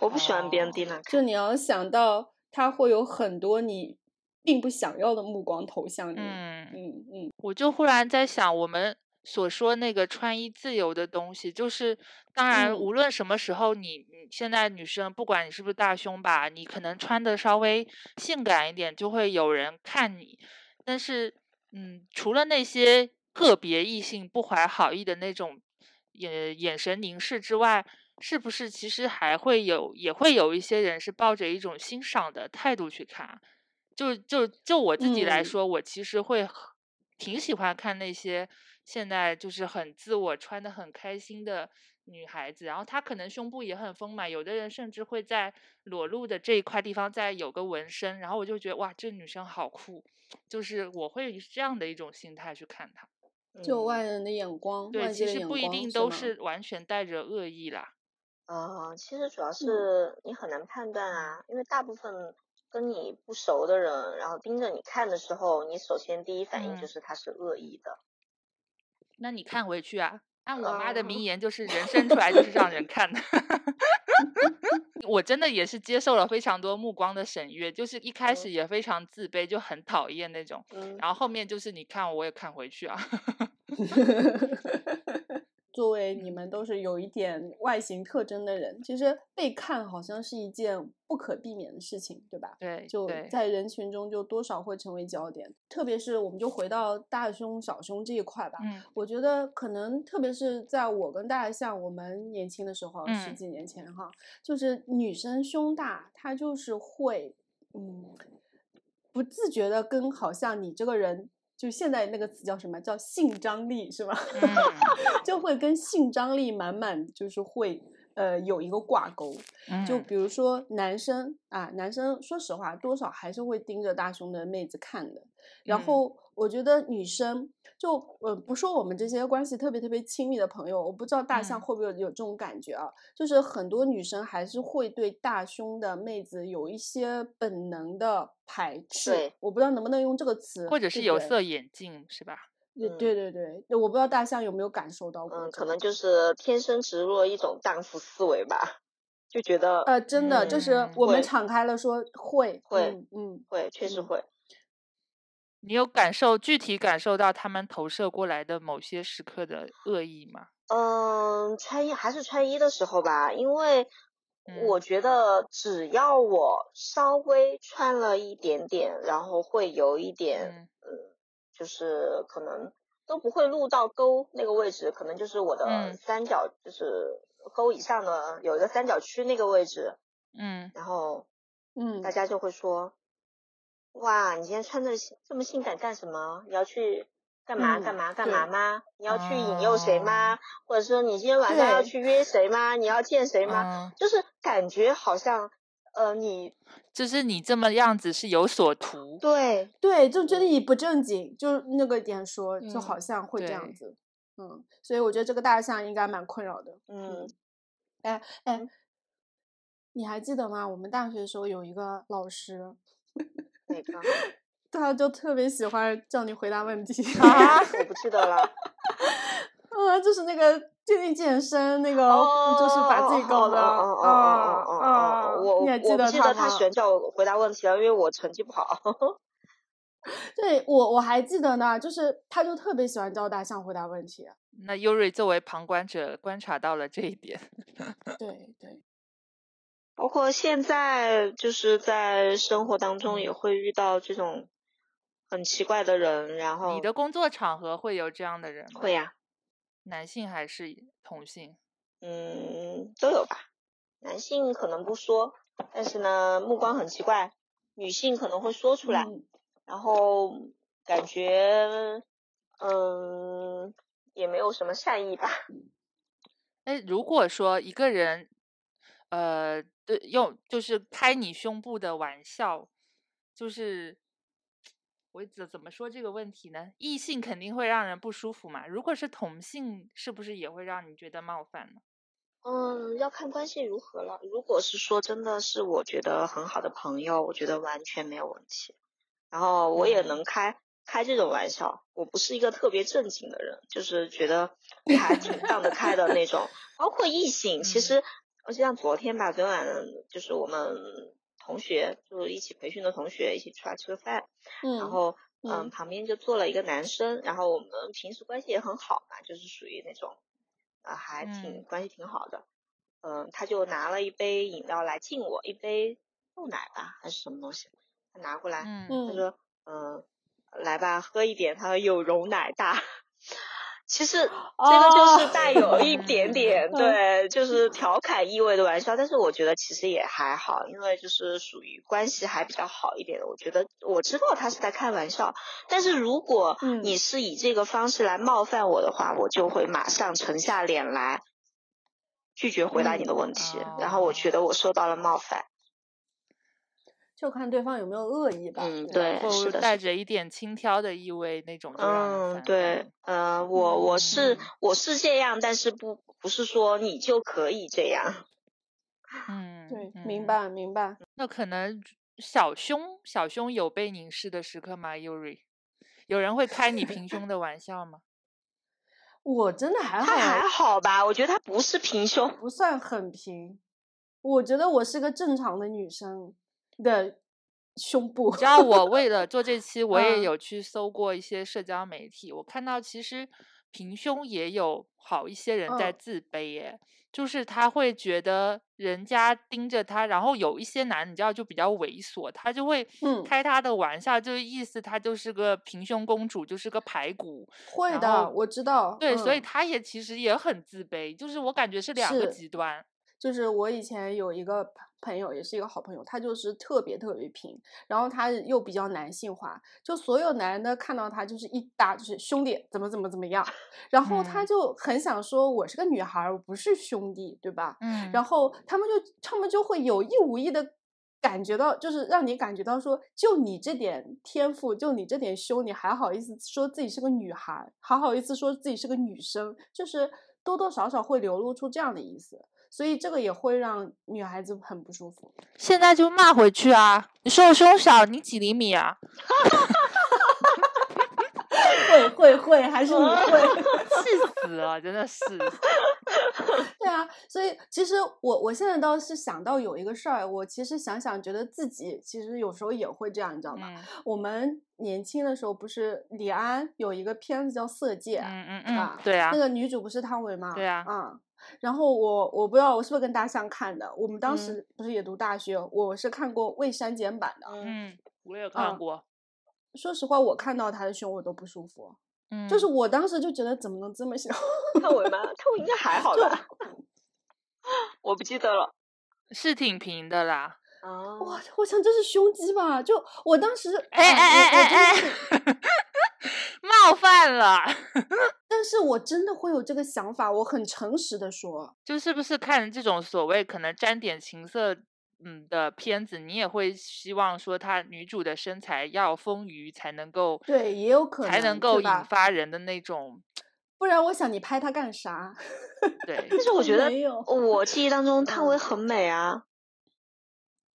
[SPEAKER 3] 我不喜欢别人盯着看。
[SPEAKER 1] 就你要想到，他会有很多你。并不想要的目光投向你。嗯嗯嗯，
[SPEAKER 2] 我就忽然在想，我们所说那个穿衣自由的东西，就是当然，无论什么时候，你你现在女生，不管你是不是大胸吧，你可能穿的稍微性感一点，就会有人看你。但是，嗯，除了那些个别异性不怀好意的那种眼眼神凝视之外，是不是其实还会有，也会有一些人是抱着一种欣赏的态度去看？就就就我自己来说，我其实会挺喜欢看那些现在就是很自我、穿的很开心的女孩子，然后她可能胸部也很丰满，有的人甚至会在裸露的这一块地方再有个纹身，然后我就觉得哇，这女生好酷，就是我会这样的一种心态去看她。
[SPEAKER 1] 就外人的眼光，
[SPEAKER 2] 对，其实不一定都是完全带着恶意啦。
[SPEAKER 3] 啊，其实主要是你很难判断啊，因为大部分。跟你不熟的人，然后盯着你看的时候，你首先第一反应就是他是恶意的。
[SPEAKER 2] 那你看回去啊，按我妈的名言就是人生出来就是让人看的。(laughs) 我真的也是接受了非常多目光的审阅，就是一开始也非常自卑，就很讨厌那种，然后后面就是你看我也看回去啊。(laughs) (laughs)
[SPEAKER 1] 作为你们都是有一点外形特征的人，其实被看好像是一件不可避免的事情，对吧？
[SPEAKER 2] 对，
[SPEAKER 1] 就在人群中就多少会成为焦点。特别是我们就回到大胸小胸这一块吧。嗯，我觉得可能特别是在我跟大象我们年轻的时候，十几年前哈，就是女生胸大，她就是会嗯不自觉的跟好像你这个人。就现在那个词叫什么？叫性张力是吗？(laughs) 就会跟性张力满满，就是会呃有一个挂钩。就比如说男生啊，男生说实话，多少还是会盯着大胸的妹子看的。然后我觉得女生。就呃不说我们这些关系特别特别亲密的朋友，我不知道大象会不会有有这种感觉啊？就是很多女生还是会对大胸的妹子有一些本能的排斥。
[SPEAKER 3] 对，
[SPEAKER 1] 我不知道能不能用这个词，
[SPEAKER 2] 或者是有色眼镜，是吧？
[SPEAKER 1] 对对对对，我不知道大象有没有感受到过。
[SPEAKER 3] 嗯，可能就是天生植入了一种荡妇思维吧，就觉得
[SPEAKER 1] 呃，真的就是我们敞开了说会
[SPEAKER 3] 会
[SPEAKER 1] 嗯
[SPEAKER 3] 会确实会。
[SPEAKER 2] 你有感受具体感受到他们投射过来的某些时刻的恶意吗？
[SPEAKER 3] 嗯，穿衣还是穿衣的时候吧，因为我觉得只要我稍微穿了一点点，然后会有一点，嗯，就是可能都不会露到沟那个位置，可能就是我的三角，就是沟以上的有一个三角区那个位置，
[SPEAKER 2] 嗯，
[SPEAKER 3] 然后，
[SPEAKER 1] 嗯，
[SPEAKER 3] 大家就会说。哇，你今天穿的这么性感干什么？你要去干嘛干嘛干嘛吗？你要去引诱谁吗？或者说你今天晚上要去约谁吗？你要见谁吗？就是感觉好像，呃，你
[SPEAKER 2] 就是你这么样子是有所图。
[SPEAKER 3] 对
[SPEAKER 1] 对，就觉得你不正经，就那个点说，就好像会这样子。嗯，所以我觉得这个大象应该蛮困扰的。
[SPEAKER 3] 嗯，
[SPEAKER 1] 哎哎，你还记得吗？我们大学的时候有一个老师。
[SPEAKER 3] 哪个？(laughs)
[SPEAKER 1] 他就特别喜欢叫你回答问题
[SPEAKER 3] 啊！我不记得了。
[SPEAKER 1] 啊，就是那个最近健身那个，就是把自己搞的
[SPEAKER 3] 啊啊！我
[SPEAKER 1] 你还记
[SPEAKER 3] 得
[SPEAKER 1] 他
[SPEAKER 3] 他喜欢叫我回答问题了，因为我成绩不好。
[SPEAKER 1] 对我我还记得呢，就是他就特别喜欢教大象回答问题。
[SPEAKER 2] 那优瑞作为旁观者观察到了这一点。
[SPEAKER 1] 对 (laughs) 对。
[SPEAKER 3] 包括现在就是在生活当中也会遇到这种很奇怪的人，然后
[SPEAKER 2] 你的工作场合会有这样的人吗？
[SPEAKER 3] 会呀，
[SPEAKER 2] 男性还是同性？
[SPEAKER 3] 嗯，都有吧。男性可能不说，但是呢，目光很奇怪。女性可能会说出来，然后感觉嗯也没有什么善意吧。
[SPEAKER 2] 哎，如果说一个人。呃，对，用就是开你胸部的玩笑，就是我怎怎么说这个问题呢？异性肯定会让人不舒服嘛，如果是同性，是不是也会让你觉得冒犯呢？
[SPEAKER 3] 嗯，要看关系如何了。如果是说真的是我觉得很好的朋友，我觉得完全没有问题。然后我也能开开这种玩笑，我不是一个特别正经的人，就是觉得还挺 (laughs) 放得开的那种。包括异性，其实就像昨天吧，昨天晚上就是我们同学，就是一起培训的同学一起出来吃个饭，然后嗯旁边就坐了一个男生，然后我们平时关系也很好嘛，就是属于那种。啊，还挺关系挺好的，嗯，他就拿了一杯饮料来敬我，一杯豆奶吧，还是什么东西，他拿过来，他说，嗯，来吧，喝一点，他说有容乃大。其实这个就是带有一点点 (laughs) 对，就是调侃意味的玩笑，但是我觉得其实也还好，因为就是属于关系还比较好一点的。我觉得我知道他是在开玩笑，但是如果你是以这个方式来冒犯我的话，我就会马上沉下脸来拒绝回答你的问题，然后我觉得我受到了冒犯。
[SPEAKER 1] 就看对方有没有恶意吧，
[SPEAKER 3] 嗯，对，是的，
[SPEAKER 2] 带着一点轻佻的意味那种，
[SPEAKER 3] 嗯，对，呃，我我是我是这样，但是不不是说你就可以这样，(laughs)
[SPEAKER 2] 嗯，
[SPEAKER 1] 对，明白明白。
[SPEAKER 2] 那可能小胸小胸有被凝视的时刻吗？Yuri，有人会开你平胸的玩笑吗？(laughs)
[SPEAKER 1] 我真的还好，
[SPEAKER 3] 他还好吧？我觉得他不是平胸，
[SPEAKER 1] 不算很平，我觉得我是个正常的女生。的胸部，
[SPEAKER 2] 你知道我为了 (laughs) 做这期，我也有去搜过一些社交媒体，我看到其实平胸也有好一些人在自卑，耶，就是他会觉得人家盯着他，然后有一些男，你知道就比较猥琐，他就会开他的玩笑，就是意思他就是个平胸公主，就是个排骨。
[SPEAKER 1] 会的，我知道。
[SPEAKER 2] 对，所以他也其实也很自卑，就是我感觉是两个极端。
[SPEAKER 1] 就是我以前有一个朋友，也是一个好朋友，他就是特别特别平，然后他又比较男性化，就所有男的看到他就是一搭就是兄弟怎么怎么怎么样，(laughs) 然后他就很想说我是个女孩，我不是兄弟，对吧？
[SPEAKER 2] 嗯，
[SPEAKER 1] 然后他们就他们就会有意无意的感觉到，就是让你感觉到说，就你这点天赋，就你这点胸，你还好意思说自己是个女孩，还好意思说自己是个女生，就是多多少少会流露出这样的意思。所以这个也会让女孩子很不舒服。
[SPEAKER 2] 现在就骂回去啊！你说我胸小，你几厘米啊？
[SPEAKER 1] 会会会，还是你会？(laughs)
[SPEAKER 2] 气死了，真的是。(laughs)
[SPEAKER 1] 对啊，所以其实我我现在倒是想到有一个事儿，我其实想想，觉得自己其实有时候也会这样，你知道吗？我们年轻的时候不是李安有一个片子叫《色戒》，
[SPEAKER 2] 嗯嗯嗯，对啊，
[SPEAKER 1] 那个女主不是汤唯吗？
[SPEAKER 2] 对啊，
[SPEAKER 1] 嗯。然后我我不知道我是不是跟大象看的，我们当时不是也读大学，我是看过未删减版的。
[SPEAKER 2] 嗯，我也看过。
[SPEAKER 1] 说实话，我看到他的胸我都不舒服。嗯，就是我当时就觉得怎么能这么小？
[SPEAKER 3] 汤唯吗？汤唯应该还好 (laughs) 吧？(laughs) 我不记得了，(laughs)
[SPEAKER 2] 是挺平的啦。
[SPEAKER 1] 啊，哇！我想这是胸肌吧？就我当时，
[SPEAKER 2] 哎哎哎哎哎。冒犯了，
[SPEAKER 1] 但是我真的会有这个想法，我很诚实的说，
[SPEAKER 2] 就是不是看这种所谓可能沾点情色嗯的片子，你也会希望说她女主的身材要丰腴才能够
[SPEAKER 1] 对，也有可能
[SPEAKER 2] 才能够引发人的那种，
[SPEAKER 1] 不然我想你拍她干啥？(laughs)
[SPEAKER 2] 对，
[SPEAKER 3] 但是我觉得我记忆当中 (laughs) 汤唯很美啊，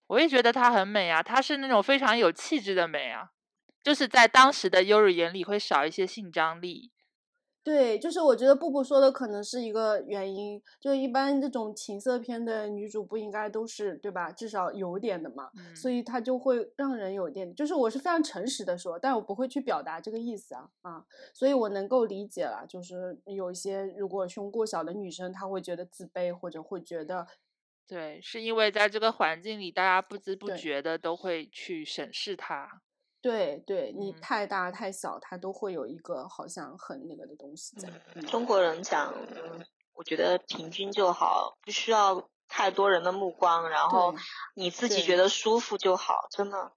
[SPEAKER 2] 我也觉得她很美啊，她是那种非常有气质的美啊。就是在当时的优日眼里会少一些性张力，
[SPEAKER 1] 对，就是我觉得布布说的可能是一个原因，就一般这种情色片的女主不应该都是对吧？至少有点的嘛，所以她就会让人有点，就是我是非常诚实的说，但我不会去表达这个意思啊啊，所以我能够理解了，就是有一些如果胸过小的女生，她会觉得自卑或者会觉得，
[SPEAKER 2] 对，是因为在这个环境里，大家不知不觉的都会去审视她。
[SPEAKER 1] 对对，你太大太小，它都会有一个好像很那个的东西在。
[SPEAKER 3] 中国人讲，我觉得平均就好，不需要太多人的目光，然后你自己觉得舒服就好，真的。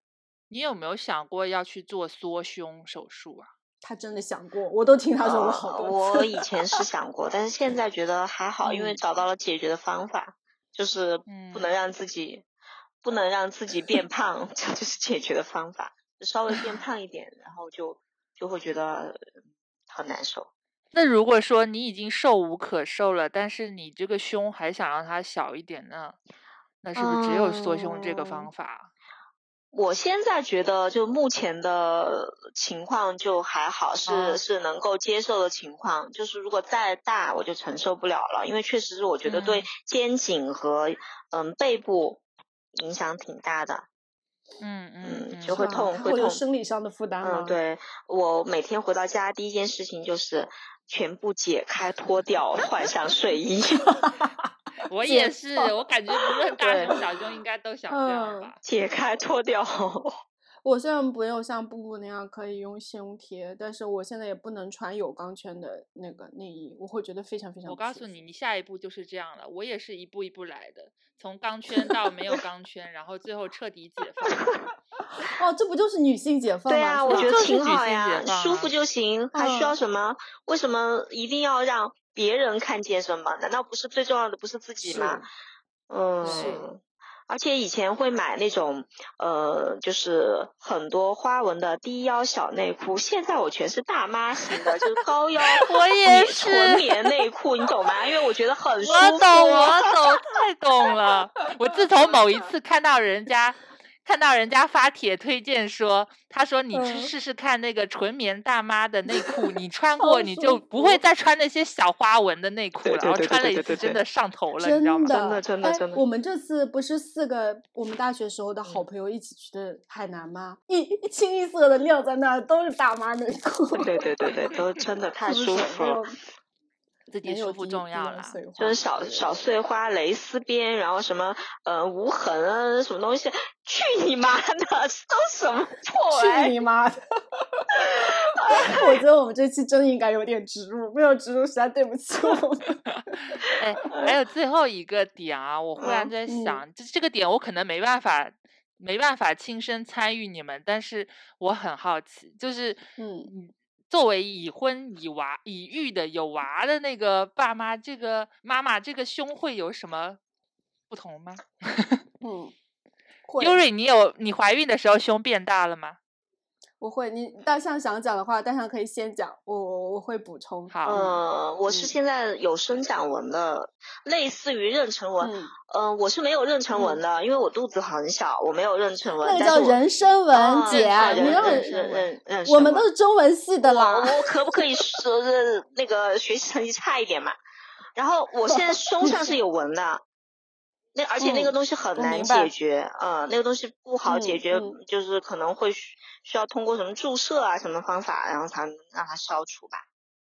[SPEAKER 2] 你有没有想过要去做缩胸手术啊？
[SPEAKER 1] 他真的想过，我都听他说过好多
[SPEAKER 3] 次。我以前是想过，但是现在觉得还好，因为找到了解决的方法，就是不能让自己不能让自己变胖，(laughs) 这就是解决的方法。稍微变胖一点，然后就就会觉得很难受。
[SPEAKER 2] 那如果说你已经瘦无可瘦了，但是你这个胸还想让它小一点呢？那是不是只有缩胸这个方法？
[SPEAKER 3] 我现在觉得，就目前的情况就还好，是是能够接受的情况。就是如果再大，我就承受不了了，因为确实是我觉得对肩颈和嗯背部影响挺大的。
[SPEAKER 2] 嗯
[SPEAKER 3] 嗯，就会痛，会
[SPEAKER 1] 痛，生理上的负担
[SPEAKER 3] 嗯，对我每天回到家第一件事情就是全部解开、脱掉、换上睡衣。(laughs)
[SPEAKER 2] 我也是，我感觉无论大胸小胸应该都想这样吧。
[SPEAKER 3] 解开脱掉。
[SPEAKER 1] 我虽然没有像布布那样可以用胸贴，但是我现在也不能穿有钢圈的那个内衣，我会觉得非常非常。
[SPEAKER 2] 我告诉你，你下一步就是这样了。我也是一步一步来的，从钢圈到没有钢圈，然后最后彻底解
[SPEAKER 1] 放。(laughs) 哦，这不就是女性解放
[SPEAKER 3] 吗？对啊，我觉得 (laughs) 挺好
[SPEAKER 2] 呀，
[SPEAKER 3] 舒服就行，还需要什么？为什么一定要让？别人看见什么？难道不是最重要的？不是自己吗？嗯，
[SPEAKER 1] 是。
[SPEAKER 3] 而且以前会买那种呃，就是很多花纹的低腰小内裤，现在我全是大妈型的，就是高腰 (laughs)
[SPEAKER 2] 我也是
[SPEAKER 3] 纯棉内裤，你懂吗？因为我觉得很舒服。
[SPEAKER 2] 我懂，我懂，太懂了。我自从某一次看到人家。看到人家发帖推荐说，他说你去试试看那个纯棉大妈的内裤，你穿过你就不会再穿那些小花纹的内裤了。然后穿了一次真的上头了，你知道吗？
[SPEAKER 3] 真的真的真的。
[SPEAKER 1] 我们这次不是四个我们大学时候的好朋友一起去的海南吗？一一清一色的晾在那儿都是大妈内裤。
[SPEAKER 3] 对对对对，(laughs) 都真的太舒服了。
[SPEAKER 2] 自己舒服重要啦，
[SPEAKER 3] 就是小小碎花蕾丝边，然后什么呃无痕啊，什么东西？去你妈的！都什么破
[SPEAKER 1] 去你妈的！(laughs) 我觉得我们这期真应该有点植入，没有植入实在对不起我们。(laughs)
[SPEAKER 2] 哎，还有最后一个点啊，我忽然在想，这这个点我可能没办法没办法亲身参与你们，但是我很好奇，就是
[SPEAKER 1] 嗯。
[SPEAKER 2] 作为已婚已娃已育的有娃的那个爸妈，这个妈妈这个胸会有什么不同吗？(laughs)
[SPEAKER 1] 嗯，
[SPEAKER 2] 优瑞，你有你怀孕的时候胸变大了吗？
[SPEAKER 1] 不会，你大象想讲的话，大象可以先讲，我我我会补充。
[SPEAKER 2] 好，
[SPEAKER 3] 呃，我是现在有生长纹的，类似于妊娠纹。嗯，我是没有妊娠纹的，因为我肚子很小，我没有妊娠纹。
[SPEAKER 1] 那个叫人参纹，姐，你
[SPEAKER 3] 让妊娠纹。
[SPEAKER 1] 我们都是中文系的啦。
[SPEAKER 3] 我可不可以说那个学习成绩差一点嘛？然后我现在 (laughs) 胸上是有纹的。那而且那个东西很难解决，嗯，那个东西不好解决，就是可能会需需要通过什么注射啊什么方法，然后才能让它消除吧。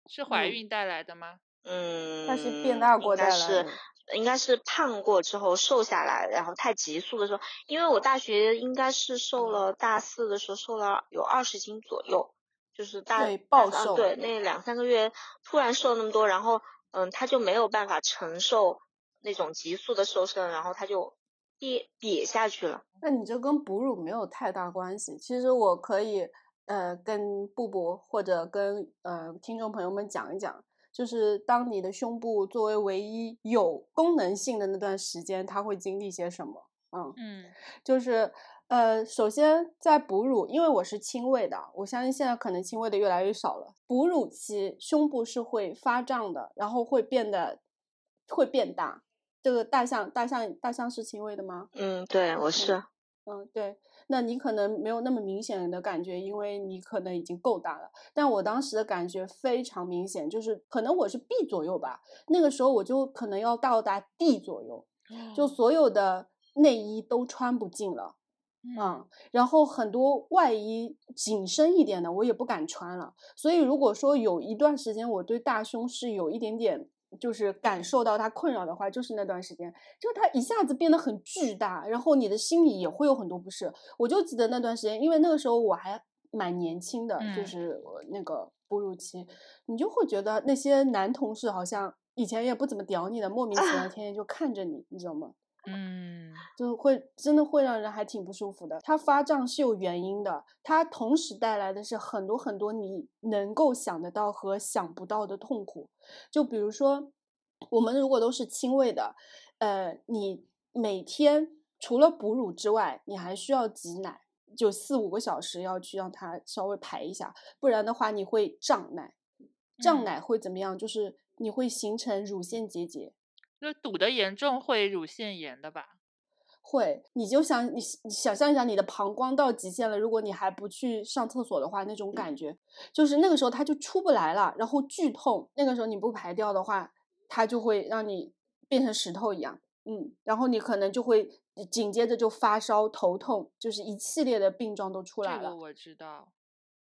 [SPEAKER 2] 是怀孕带来的吗？
[SPEAKER 3] 嗯，
[SPEAKER 1] 它是变大过带来
[SPEAKER 3] 的。应该是胖过之后瘦下来，然后太急速的时候，因为我大学应该是瘦了，大四的时候瘦了有二十斤左右，就是大
[SPEAKER 1] 暴瘦，
[SPEAKER 3] 对，那两三个月突然瘦那么多，然后嗯，他就没有办法承受。那种急速的瘦身，然后它就瘪瘪下去了。
[SPEAKER 1] 那你这跟哺乳没有太大关系。其实我可以呃跟布布或者跟呃听众朋友们讲一讲，就是当你的胸部作为唯一有功能性的那段时间，它会经历些什么？
[SPEAKER 2] 嗯嗯，
[SPEAKER 1] 就是呃首先在哺乳，因为我是亲喂的，我相信现在可能亲喂的越来越少了。哺乳期胸部是会发胀的，然后会变得会变大。这个大象，大象，大象是轻微的吗？
[SPEAKER 3] 嗯，对，我是。
[SPEAKER 1] 嗯，对，那你可能没有那么明显的感觉，因为你可能已经够大了。但我当时的感觉非常明显，就是可能我是 B 左右吧，那个时候我就可能要到达 D 左右，就所有的内衣都穿不进了，嗯，然后很多外衣紧身一点的我也不敢穿了。所以如果说有一段时间我对大胸是有一点点。就是感受到他困扰的话，就是那段时间，就他一下子变得很巨大，然后你的心里也会有很多不适。我就记得那段时间，因为那个时候我还蛮年轻的，就是那个哺乳期，你就会觉得那些男同事好像以前也不怎么屌你的，莫名其妙天天就看着你，你知道吗？
[SPEAKER 2] 嗯，
[SPEAKER 1] 就会真的会让人还挺不舒服的。它发胀是有原因的，它同时带来的是很多很多你能够想得到和想不到的痛苦。就比如说，我们如果都是亲喂的，呃，你每天除了哺乳之外，你还需要挤奶。就四五个小时要去让它稍微排一下，不然的话你会胀奶，胀
[SPEAKER 2] 嗯
[SPEAKER 1] 奶会怎么样？就是你会形成乳腺结节。
[SPEAKER 2] 就堵得严重会乳腺炎的吧？
[SPEAKER 1] 会，你就想你你想象一下，你的膀胱到极限了，如果你还不去上厕所的话，那种感觉就是那个时候它就出不来了，然后剧痛。那个时候你不排掉的话，它就会让你变成石头一样，嗯，然后你可能就会紧接着就发烧、头痛，就是一系列的病状都出来了。
[SPEAKER 2] 这个我知道，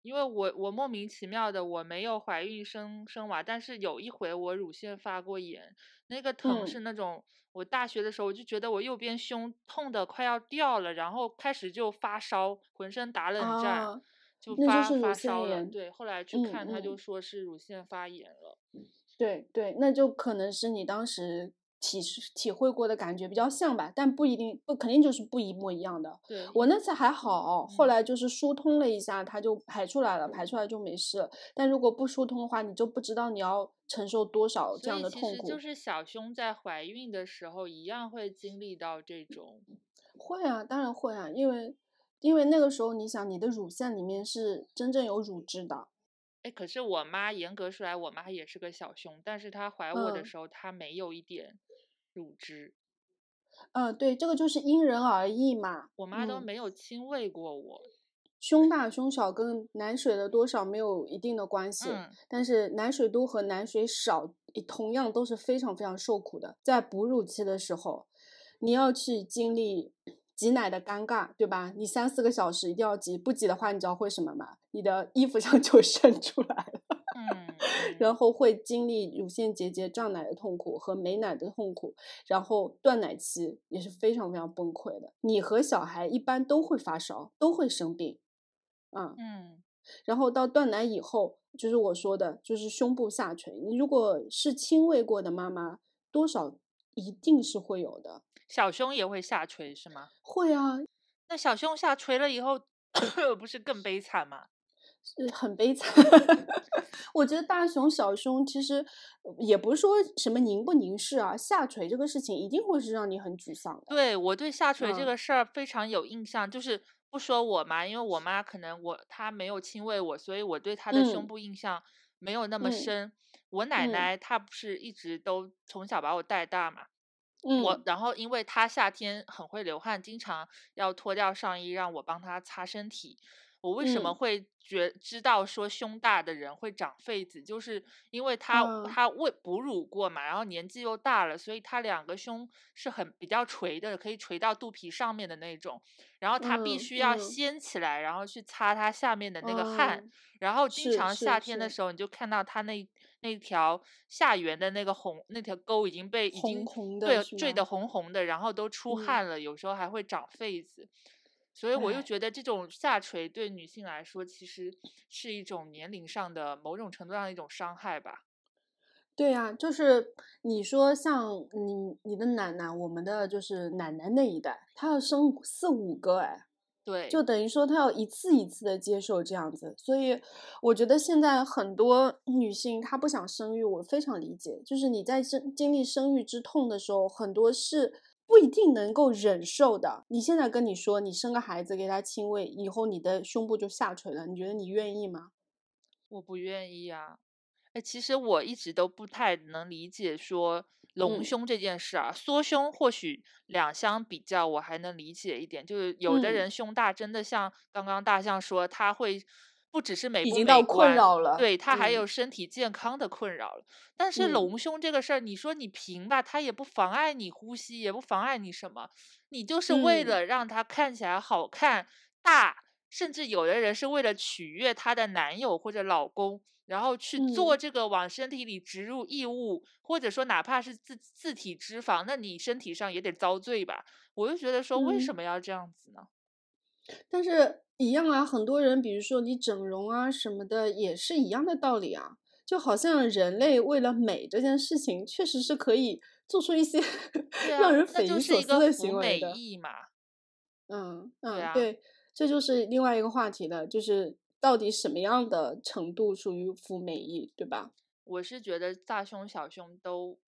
[SPEAKER 2] 因为我我莫名其妙的我没有怀孕生生娃，但是有一回我乳腺发过炎，那个疼
[SPEAKER 1] 嗯
[SPEAKER 2] 是那种。我大学的时候，我就觉得我右边胸痛的快要掉了，然后开始就发烧，浑身打冷战，
[SPEAKER 1] 啊
[SPEAKER 2] 就发
[SPEAKER 1] 就
[SPEAKER 2] 发烧了。对，后来去
[SPEAKER 1] 嗯
[SPEAKER 2] 看，他就
[SPEAKER 1] 嗯
[SPEAKER 2] 说是乳腺发炎了。
[SPEAKER 1] 对对，那就可能是你当时体体会过的感觉比较像吧，但不一定不肯定就是不一模一样的。
[SPEAKER 2] 对，
[SPEAKER 1] 我那次还好，后
[SPEAKER 2] 嗯
[SPEAKER 1] 来就是疏通了一下，它就排出来了，排出来就没事。但如果不疏通的话，你就不知道你要承受多少这样的痛苦。
[SPEAKER 2] 其实就是小胸在怀孕的时候一样会经历到这种。
[SPEAKER 1] 会啊，当然会啊，因为因为那个时候你想，你的乳腺里面是真正有乳汁的。
[SPEAKER 2] 哎，可是我妈严格说来，我妈也是个小胸，但是她怀我的
[SPEAKER 1] 嗯
[SPEAKER 2] 时候，她没有一点乳汁，
[SPEAKER 1] 嗯，对，这个就是因人而异嘛。
[SPEAKER 2] 我妈都
[SPEAKER 1] 嗯
[SPEAKER 2] 没有亲喂过我。
[SPEAKER 1] 胸大胸小跟奶水的多少没有一定的关系，
[SPEAKER 2] 嗯
[SPEAKER 1] 但是奶水多和奶水少同样都是非常非常受苦的。在哺乳期的时候，你要去经历挤奶的尴尬，对吧？你三四个小时一定要挤，不挤的话，你知道会什么吗？你的衣服上就渗出来了。
[SPEAKER 2] 嗯，(laughs)
[SPEAKER 1] 然后会经历乳腺结节、胀奶的痛苦和没奶的痛苦，然后断奶期也是非常非常崩溃的。你和小孩一般都会发烧，都会生病，啊、
[SPEAKER 2] 嗯，
[SPEAKER 1] 然后到断奶以后，就是我说的，就是胸部下垂。你如果是亲喂过的妈妈，多少一定是会有的。
[SPEAKER 2] 小胸也会下垂是吗？
[SPEAKER 1] 会啊，
[SPEAKER 2] 那小胸下垂了以后，(coughs) 不是更悲惨吗？
[SPEAKER 1] 是很悲惨。(laughs) 我觉得大胸小胸其实也不是说什么凝不凝视啊，下垂这个事情一定会是让你很沮丧的。
[SPEAKER 2] 对，我对下垂这
[SPEAKER 1] 嗯
[SPEAKER 2] 个事儿非常有印象，就是不说我妈，因为我妈可能我她没有亲喂我，所以我对她的胸
[SPEAKER 1] 嗯
[SPEAKER 2] 部印象没有那么
[SPEAKER 1] 嗯
[SPEAKER 2] 深。我奶
[SPEAKER 1] 嗯
[SPEAKER 2] 奶她不是一直都从小把我带大嘛，
[SPEAKER 1] 嗯，
[SPEAKER 2] 我然后因为她夏天很会流汗，经常要脱掉上衣让我帮她擦身体。我为什么
[SPEAKER 1] 嗯
[SPEAKER 2] 会觉知道说胸大的人会长痱子，就是因为他
[SPEAKER 1] 嗯
[SPEAKER 2] 她喂哺乳过嘛，然后年纪又大了，所以他两个胸是很比较垂的，可以垂到肚皮上面的那种。然后他必
[SPEAKER 1] 嗯
[SPEAKER 2] 须要
[SPEAKER 1] 嗯
[SPEAKER 2] 掀起来，然后去擦他下面的那个汗。
[SPEAKER 1] 嗯
[SPEAKER 2] 然后经常夏天的时候，你就看到他那那条下缘的那个红那条沟已经被已经对坠得红红的，然后都出
[SPEAKER 1] 嗯
[SPEAKER 2] 汗了，有时候还会长痱子。所以我又觉得这种下垂对女性来说，其实是一种年龄上的某种程度上的一种伤害吧。
[SPEAKER 1] 对呀、就是你说像你你的奶奶，我们的就是奶奶那一代，她要生四五个哎，
[SPEAKER 2] 对，
[SPEAKER 1] 就等于说她要一次一次的接受这样子，所以我觉得现在很多女性她不想生育，我非常理解。就是你在生经历生育之痛的时候，很多是不一定能够忍受的。你现在跟你说，你生个孩子给他亲喂，以后你的胸部就下垂了，你觉得你愿意吗？
[SPEAKER 2] 我不愿意啊。哎，其实我一直都不太能理解说隆
[SPEAKER 1] 嗯
[SPEAKER 2] 胸这件事啊，缩胸或许两相比较我还能理解一点，就是有的
[SPEAKER 1] 嗯
[SPEAKER 2] 人胸大真的像刚刚大象说，他会不只是美
[SPEAKER 1] 已
[SPEAKER 2] 不美
[SPEAKER 1] 经到困扰了
[SPEAKER 2] 对他还
[SPEAKER 1] 嗯
[SPEAKER 2] 有身体健康的困扰了。但是
[SPEAKER 1] 嗯
[SPEAKER 2] 隆胸这个事儿，你说你平吧，它也不妨碍你呼吸，也不妨碍你什么，你就是为
[SPEAKER 1] 嗯
[SPEAKER 2] 了让它看起来好看大，甚至有的人是为了取悦她的男友或者老公。然后去做
[SPEAKER 1] 嗯
[SPEAKER 2] 这个往身体里植入异物，或者说哪怕是自自体脂肪，那你身体上也得遭罪吧？我就觉得说，为什
[SPEAKER 1] 嗯
[SPEAKER 2] 么要这样子呢？
[SPEAKER 1] 但是一样啊，很多人，比如说你整容啊什么的，也是一样的道理啊。就好像人类为了美这件事情，确实是可以做出一些 (laughs)
[SPEAKER 2] 啊，
[SPEAKER 1] 让人匪夷所思的行为的。嗯嗯，对，这就是另外一个话题了，就是到底什么样的程度属于服美役，对吧？
[SPEAKER 2] 我是觉得大胸小胸都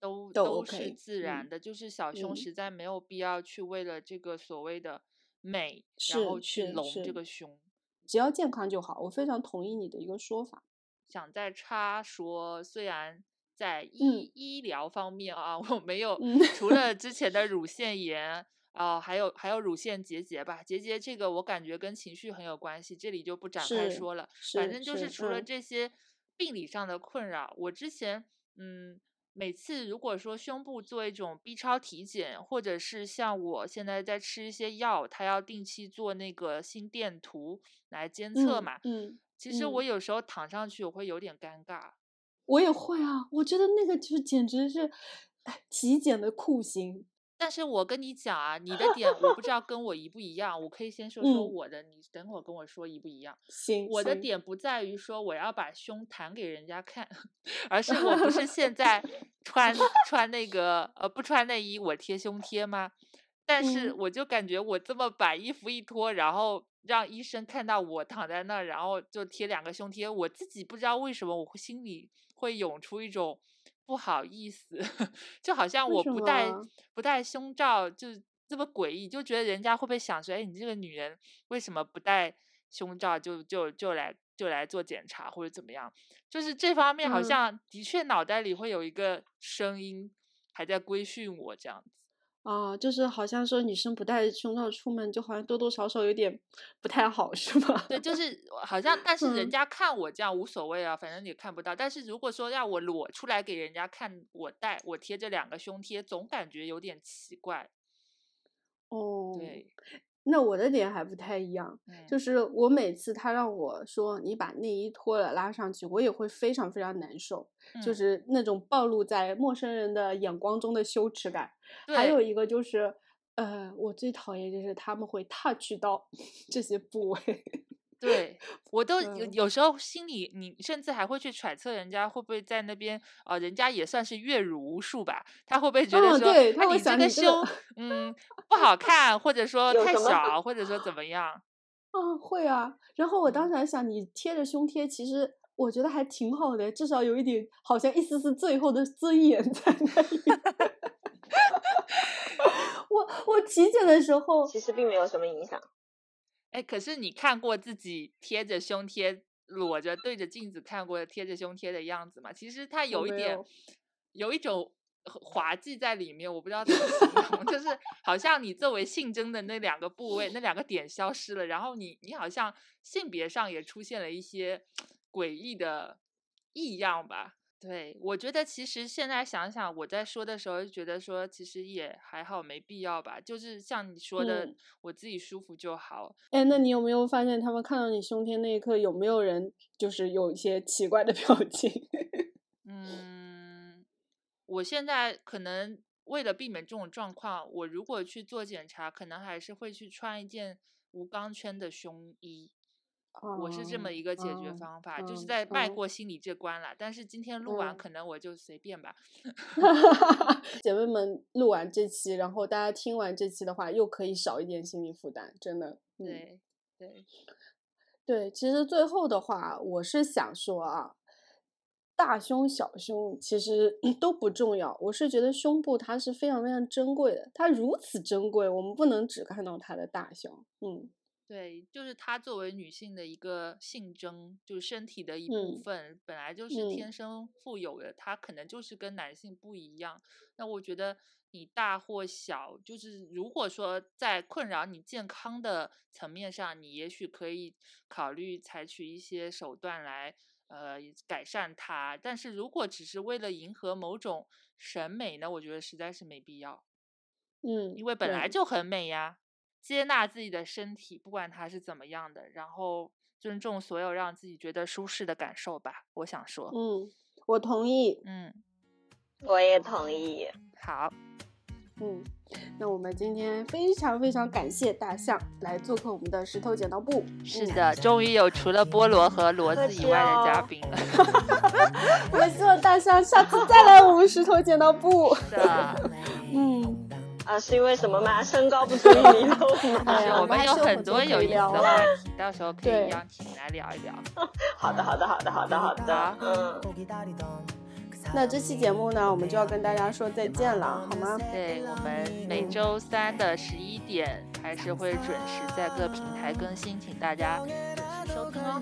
[SPEAKER 2] 都
[SPEAKER 1] 都
[SPEAKER 2] 是自然
[SPEAKER 1] 嗯
[SPEAKER 2] 的，就是小胸
[SPEAKER 1] 嗯
[SPEAKER 2] 实在没有必要去为了这个所谓的美，然后去隆这个胸。
[SPEAKER 1] 只要健康就好。我非常同意你的一个说法。
[SPEAKER 2] 想再插说，虽然在医、
[SPEAKER 1] 嗯
[SPEAKER 2] 医疗方面啊，(laughs) 我没有、
[SPEAKER 1] 嗯
[SPEAKER 2] 除了之前的乳腺炎啊、还有还有乳腺结节吧，结节这个我感觉跟情绪很有关系，这里就不展开说了。反正就是
[SPEAKER 1] 是
[SPEAKER 2] 除了
[SPEAKER 1] 嗯
[SPEAKER 2] 这些病理上的困扰，我之前嗯。每次如果说胸部做一种 B 超体检，或者是像我现在在吃一些药，它要定期做那个心电图来监测
[SPEAKER 1] 嗯
[SPEAKER 2] 嘛，
[SPEAKER 1] 嗯，
[SPEAKER 2] 其实我
[SPEAKER 1] 嗯
[SPEAKER 2] 有时候躺上去，我会有点尴尬。
[SPEAKER 1] 我也会啊，我觉得那个就是简直是哎体检的酷刑。
[SPEAKER 2] 但是我跟你讲啊，你的点我不知道跟我一不一样，我可以先说说
[SPEAKER 1] 嗯
[SPEAKER 2] 我的，你等会儿跟我说一不一样。
[SPEAKER 1] 行，
[SPEAKER 2] 我的点不在于说我要把胸弹给人家看，(laughs) 而是我不是现在穿穿那个呃不穿内衣我贴胸贴吗？但是
[SPEAKER 1] 嗯
[SPEAKER 2] 我就感觉我这么把衣服一脱，然后让医生看到我躺在那儿，然后就贴两个胸贴，我自己不知道为什么我会心里会涌出一种不好意思，(laughs) 就好像我不戴不戴胸罩就这么诡异，就觉得人家会不会想说，哎，你这个女人为什么不戴胸罩就就就来就来做检查或者怎么样？就是这方面好
[SPEAKER 1] 嗯
[SPEAKER 2] 像的确脑袋里会有一个声音还在规训我这样子。
[SPEAKER 1] 啊，就是好像说女生不戴胸罩出门，就好像多多少少有点不太好，是吗？
[SPEAKER 2] 对，就是好像，但是人
[SPEAKER 1] 嗯
[SPEAKER 2] 家看我这样无所谓啊，反正也看不到。但是如果说让我裸出来给人家看，我戴我贴这两个胸贴，总感觉有点奇怪。
[SPEAKER 1] 哦，
[SPEAKER 2] 对，
[SPEAKER 1] 那我的点还不太一样，
[SPEAKER 2] 嗯，
[SPEAKER 1] 就是我每次他让我说你把内衣脱了拉上去，我也会非常非常难受，就
[SPEAKER 2] 嗯。
[SPEAKER 1] 是那种暴露在陌生人的眼光中的羞耻感。还有一个就是，呃，我最讨厌就是他们会 touch 到 (laughs) 这些部位。
[SPEAKER 2] 对 (laughs) 我都有
[SPEAKER 1] 嗯
[SPEAKER 2] 有时候心里，你甚至还会去揣测人家会不会在那边，呃，人家也算是阅乳无数吧，他会不会觉得
[SPEAKER 1] 嗯
[SPEAKER 2] 说，
[SPEAKER 1] 对他会
[SPEAKER 2] 哎你这个
[SPEAKER 1] 想你这个
[SPEAKER 2] 胸，嗯，不好看，或者说太小，或者说怎么样？
[SPEAKER 1] 啊，(laughs) 会啊。然后我当
[SPEAKER 2] 嗯
[SPEAKER 1] 时还想，你贴着胸贴，其实我觉得还挺好的，至少有一点，好像一丝丝最后的尊严在那里。(laughs) 我我体检的时候，
[SPEAKER 3] 其实并没有什么影响。
[SPEAKER 2] 哎，可是你看过自己贴着胸贴，裸着对着镜子看过贴着胸贴的样子吗？其实它有一点
[SPEAKER 1] 有，
[SPEAKER 2] 有一种很滑稽在里面，我不知道怎么形容，就 (laughs) 是好像你作为性征的那两个部位，那两个点消失了，然后你你好像性别上也出现了一些诡异的异样吧。对，我觉得其实现在想想，我在说的时候就觉得说，其实也还好，没必要吧。就是像你说的，
[SPEAKER 1] 嗯
[SPEAKER 2] 我自己舒服就好。
[SPEAKER 1] 哎，那你有没有发现他们看到你胸贴那一刻，有没有人就是有一些奇怪的 (laughs) 表情？
[SPEAKER 2] 嗯，我现在可能为了避免这种状况，我如果去做检查，可能还是会去穿一件无钢圈的胸衣。我是这么一个解决
[SPEAKER 1] 哦
[SPEAKER 2] 方法，就是
[SPEAKER 1] 嗯
[SPEAKER 2] 在迈
[SPEAKER 1] 嗯
[SPEAKER 2] 过心理这关了。但是今天录完，
[SPEAKER 1] 嗯
[SPEAKER 2] 可能我就随便吧。(laughs) (laughs)
[SPEAKER 1] 姐妹们录完这期，然后大家听完这期的话，又可以少一点心理负担，真的。嗯、
[SPEAKER 2] 对对，
[SPEAKER 1] 对，其实最后的话，我是想说啊，大胸小胸其实 (clears throat) 都不重要。我是觉得胸部它是非常非常珍贵的，它如此珍贵，我们不能只看到它的大小。嗯
[SPEAKER 2] 对，就是它作为女性的一个性征，就是身体的一部
[SPEAKER 1] 嗯
[SPEAKER 2] 分，本来就是
[SPEAKER 1] 嗯
[SPEAKER 2] 天生富有的，它可能就是跟男性不一样。那我觉得你大或小，就是如果说在困扰你健康的层面上，你也许可以考虑采取一些手段来呃改善它。但是如果只是为了迎合某种审美呢，我觉得实在是没必要。
[SPEAKER 1] 嗯，
[SPEAKER 2] 因为本来就很美呀。接纳自己的身体，不管它是怎么样的，然后尊重所有让自己觉得舒适的感受吧。我想说，
[SPEAKER 1] 嗯，我同意。
[SPEAKER 2] 嗯，
[SPEAKER 3] 我也同意。
[SPEAKER 2] 好，
[SPEAKER 1] 嗯，那我们今天非常非常感谢大象来做客我们的石头剪刀布。嗯
[SPEAKER 2] 是的，终于有除了菠萝和 (laughs) 骡子以外的嘉
[SPEAKER 3] 哦
[SPEAKER 2] 宾了。(laughs)
[SPEAKER 1] 我们希望大象下次再来我们石头剪刀布。
[SPEAKER 2] 是的，(laughs)
[SPEAKER 1] 嗯，
[SPEAKER 3] 啊，是因为什么吗？身高不足以弥补吗？
[SPEAKER 1] 我们
[SPEAKER 2] 有很
[SPEAKER 1] 多
[SPEAKER 2] 多有意思的话题，到时候可以邀请你来聊一聊。
[SPEAKER 3] 好的，好的，好的，好的，好的。嗯，
[SPEAKER 1] 那这期节目呢，我们就要跟大家说再见了，好吗？
[SPEAKER 2] 对我们每周三的十一点，还还是会准时在各平台更新，请大家准时收听哦。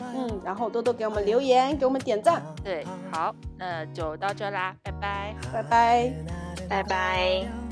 [SPEAKER 1] 嗯，然后多多给我们留言，给我们点赞，
[SPEAKER 2] 对，好，那就到这啦，拜拜。
[SPEAKER 1] 拜拜。
[SPEAKER 4] 拜拜。